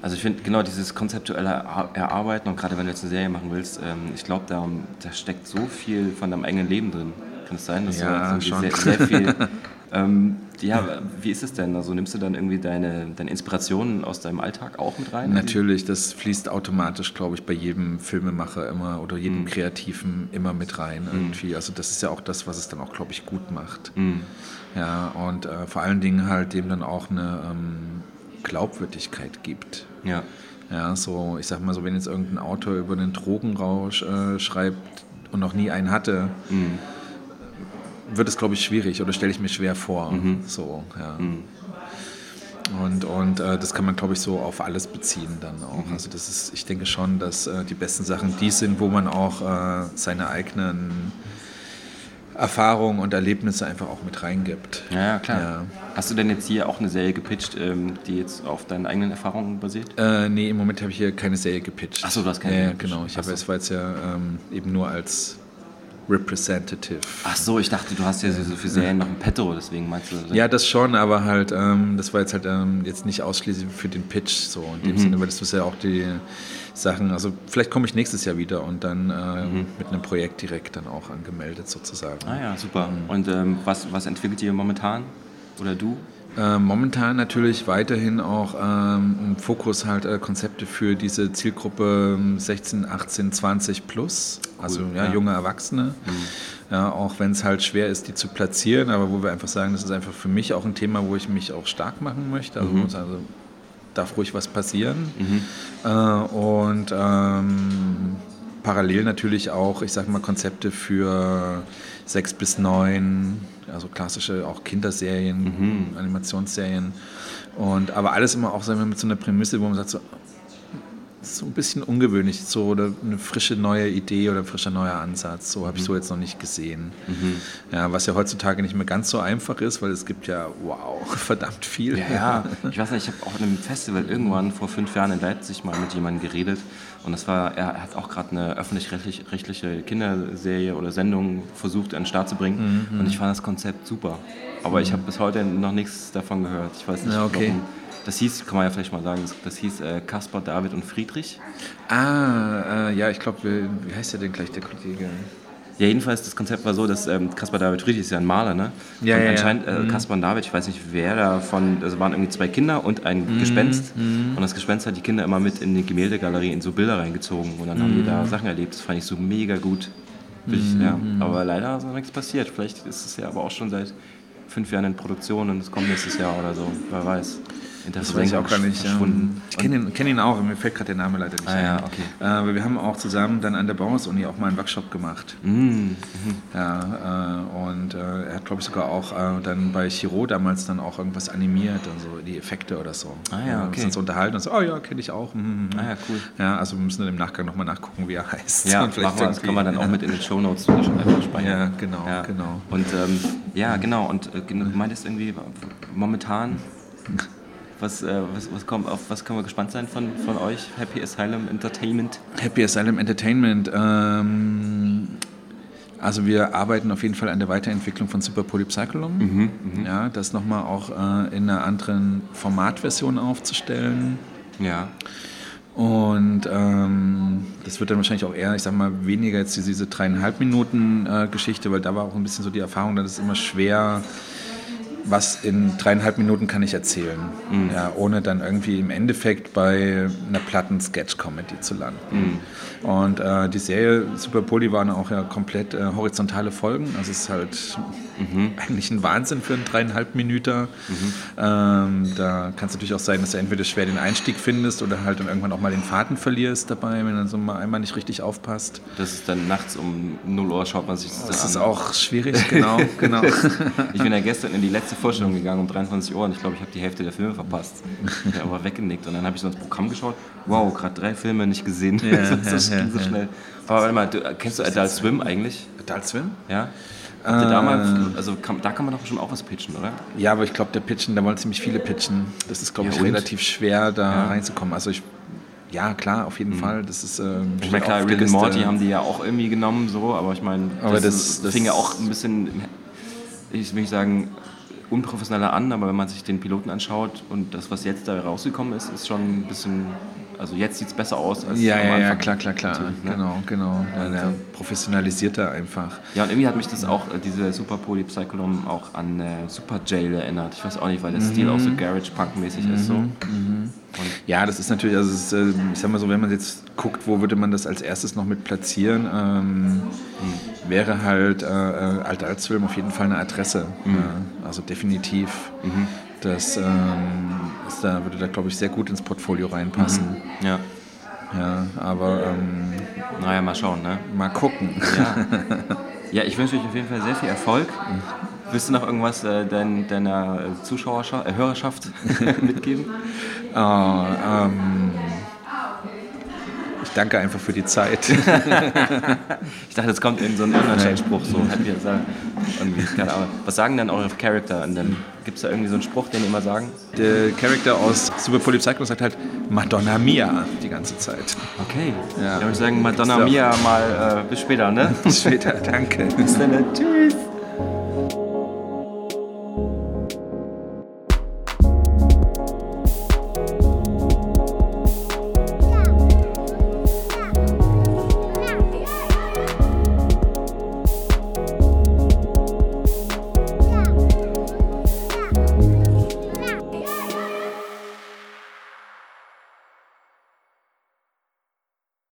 also ich finde genau dieses konzeptuelle Erarbeiten und gerade wenn du jetzt eine Serie machen willst, ähm, ich glaube, da, da steckt so viel von deinem eigenen Leben drin. Kann es sein, dass ja, du schon. Sehr, sehr viel. *laughs* ähm, ja, wie ist es denn? Also nimmst du dann irgendwie deine, deine Inspirationen aus deinem Alltag auch mit rein? Natürlich, das fließt automatisch, glaube ich, bei jedem Filmemacher immer oder jedem mhm. Kreativen immer mit rein mhm. irgendwie. Also das ist ja auch das, was es dann auch, glaube ich, gut macht. Mhm. Ja, und äh, vor allen Dingen halt dem dann auch eine ähm, Glaubwürdigkeit gibt. Ja. Ja, so, ich sag mal so, wenn jetzt irgendein Autor über einen Drogenrausch äh, schreibt und noch nie einen hatte, mhm wird es, glaube ich, schwierig oder stelle ich mir schwer vor. Mhm. So, ja. Mhm. Und, und äh, das kann man, glaube ich, so auf alles beziehen dann auch. Mhm. Also das ist, ich denke schon, dass äh, die besten Sachen die sind, wo man auch äh, seine eigenen Erfahrungen und Erlebnisse einfach auch mit reingibt. Ja, ja klar. Ja. Hast du denn jetzt hier auch eine Serie gepitcht, ähm, die jetzt auf deinen eigenen Erfahrungen basiert? Äh, nee, im Moment habe ich hier keine Serie gepitcht. Achso, du hast keine Ja, Serie genau. Ich habe es war jetzt ja ähm, eben nur als Representative. Ach so, ich dachte, du hast ja so viele Serien noch im Petto, deswegen meinst du das? Ja, das schon, aber halt, ähm, das war jetzt halt ähm, jetzt nicht ausschließlich für den Pitch so in dem mhm. Sinne, weil das ist ja auch die Sachen, also vielleicht komme ich nächstes Jahr wieder und dann äh, mhm. mit einem Projekt direkt dann auch angemeldet sozusagen. Ah ja, super. Mhm. Und ähm, was, was entwickelt ihr momentan oder du? Äh, momentan natürlich weiterhin auch ähm, im Fokus halt äh, Konzepte für diese Zielgruppe 16, 18, 20 plus, cool, also ja, ja. junge Erwachsene. Mhm. Ja, auch wenn es halt schwer ist, die zu platzieren, aber wo wir einfach sagen, das ist einfach für mich auch ein Thema, wo ich mich auch stark machen möchte. Also, mhm. also darf ruhig was passieren. Mhm. Äh, und ähm, parallel natürlich auch, ich sage mal, Konzepte für sechs bis neun, also klassische auch Kinderserien, mhm. Animationsserien. Und aber alles immer auch sagen wir, mit so einer Prämisse, wo man sagt, so, so ein bisschen ungewöhnlich, so oder eine frische neue Idee oder ein frischer neuer Ansatz. So habe ich mhm. so jetzt noch nicht gesehen. Mhm. Ja, was ja heutzutage nicht mehr ganz so einfach ist, weil es gibt ja, wow, *laughs* verdammt viel. Ja, ja. ich weiß nicht, ich habe auch in einem Festival irgendwann vor fünf Jahren in Leipzig mal mit jemandem geredet und das war, er hat auch gerade eine öffentlich-rechtliche Kinderserie oder Sendung versucht an den Start zu bringen mhm. und ich fand das Konzept super. Aber ich mhm. habe bis heute noch nichts davon gehört. Ich weiß nicht, ja, okay. warum. Das hieß, kann man ja vielleicht mal sagen, das, das hieß äh, Kaspar, David und Friedrich. Ah, äh, ja, ich glaube, wie heißt der denn gleich, der Kollege? Ja, jedenfalls, das Konzept war so, dass ähm, Kaspar David Friedrich ist ja ein Maler, ne? Ja, und ja, anscheinend äh, mhm. Kaspar und David, ich weiß nicht, wer davon, also waren irgendwie zwei Kinder und ein mhm. Gespenst. Mhm. Und das Gespenst hat die Kinder immer mit in die Gemäldegalerie in so Bilder reingezogen. Und dann haben die da mhm. Sachen erlebt. Das fand ich so mega gut. Ich, ja. Mhm. Aber leider ist noch nichts passiert. Vielleicht ist es ja aber auch schon seit fünf Jahren in Produktion und es kommt nächstes Jahr oder so. Wer weiß. Das weiß ich auch gar nicht. Ähm, ich kenne ihn, kenn ihn, auch, mir fällt gerade der Name leider nicht ah, ein. Ja, okay. Äh, aber wir haben auch zusammen dann an der Bauhaus-Uni auch mal einen Workshop gemacht. Mhm. Ja, äh, und äh, er hat, glaube ich, sogar auch äh, dann bei Chiro damals dann auch irgendwas animiert, also die Effekte oder so. Ah ja, okay. Wir uns unterhalten und so, oh ja, kenne ich auch. Mhm. Ah ja, cool. Ja, also wir müssen dann im Nachgang nochmal nachgucken, wie er heißt. Ja, *laughs* vielleicht das kann man dann auch mit in den Shownotes einfach speichern. Ja, genau, ja. genau. Und ähm, ja, genau. Und äh, du meintest irgendwie, momentan? Was, äh, was, was kommt, auf was können wir gespannt sein von, von euch, Happy Asylum Entertainment? Happy Asylum Entertainment. Ähm, also wir arbeiten auf jeden Fall an der Weiterentwicklung von Super Polypsycholum. Mhm, mh. Ja, das nochmal auch äh, in einer anderen Formatversion aufzustellen. Ja. Und ähm, das wird dann wahrscheinlich auch eher, ich sag mal, weniger jetzt diese dreieinhalb Minuten äh, Geschichte, weil da war auch ein bisschen so die Erfahrung, dass es immer schwer was in dreieinhalb Minuten kann ich erzählen, mhm. ja, ohne dann irgendwie im Endeffekt bei einer platten Sketch-Comedy zu landen. Mhm. Und äh, die Serie Super Poly waren auch ja komplett äh, horizontale Folgen. Also es ist halt mhm. eigentlich ein Wahnsinn für einen dreieinhalb Minüter. Mhm. Ähm, da kann es natürlich auch sein, dass du entweder schwer den Einstieg findest oder halt dann irgendwann auch mal den Faden verlierst dabei, wenn dann so mal einmal nicht richtig aufpasst. Das ist dann nachts um 0 Uhr schaut man sich das, das an. Das ist auch schwierig, *laughs* genau. genau. *laughs* ich bin ja gestern in die letzte Vorstellung gegangen um 23 Uhr und ich glaube, ich habe die Hälfte der Filme verpasst. Ich habe aber weggenickt und dann habe ich so ins Programm geschaut. Wow, gerade drei Filme nicht gesehen. Ja, das *laughs* ging so schnell. Aber warte mal, du, kennst du Adult Swim eigentlich? Adult Swim? Ja. Habt ihr da mal, äh. also kann, da kann man doch schon auch was pitchen, oder? Ja, aber ich glaube, der Pitchen, da wollen ziemlich viele pitchen. Das ist, glaube ja, ich, und? relativ schwer, da ja. reinzukommen. Also ich ja, klar, auf jeden mhm. Fall. Das ist, ähm, ich meine, klar, Rick and Morty haben die ja auch irgendwie genommen, so, aber ich meine, das, das, das, fing ja auch ein bisschen, ich will nicht sagen, unprofessioneller an, aber wenn man sich den Piloten anschaut und das, was jetzt da rausgekommen ist, ist schon ein bisschen also jetzt sieht es besser aus als ja, am Anfang. Ja, klar, klar, klar. Ne? Genau, genau. Ja, der professionalisiert da einfach. Ja, und irgendwie hat mich das auch, äh, diese Super Polypsycholum auch an äh, Super Jail erinnert. Ich weiß auch nicht, weil der mhm. Stil auch so Garage-Punk-mäßig mhm. ist. So. Mhm. Ja, das ist natürlich, also ist, äh, ich sag mal so, wenn man jetzt guckt, wo würde man das als erstes noch mit platzieren, ähm, mhm. wäre halt äh, äh Alt Altsfilm auf jeden Fall eine Adresse. Mhm. also definitiv. Mhm. Das ähm, ist da, würde da, glaube ich, sehr gut ins Portfolio reinpassen. Mhm. Ja. Ja, aber. Ähm, naja, mal schauen, ne? Mal gucken. Ja, *laughs* ja ich wünsche euch auf jeden Fall sehr viel Erfolg. Willst du noch irgendwas äh, dein, deiner Zuschauerschaft, äh, Hörerschaft *laughs* mitgeben? Oh, *laughs* ähm, ich danke einfach für die Zeit. *laughs* ich dachte, es kommt in so ein Unchained-Spruch, so happy irgendwie, keine Ahnung. Was sagen denn eure Charakter? Gibt es da irgendwie so einen Spruch, den ihr immer sagen? Der Charakter aus Super Polypsycho sagt halt Madonna Mia die ganze Zeit. Okay. Ja. Dann würde ich sagen, Madonna Mia mal äh, bis später, ne? *laughs* Bis später, danke. Bis dann, tschüss.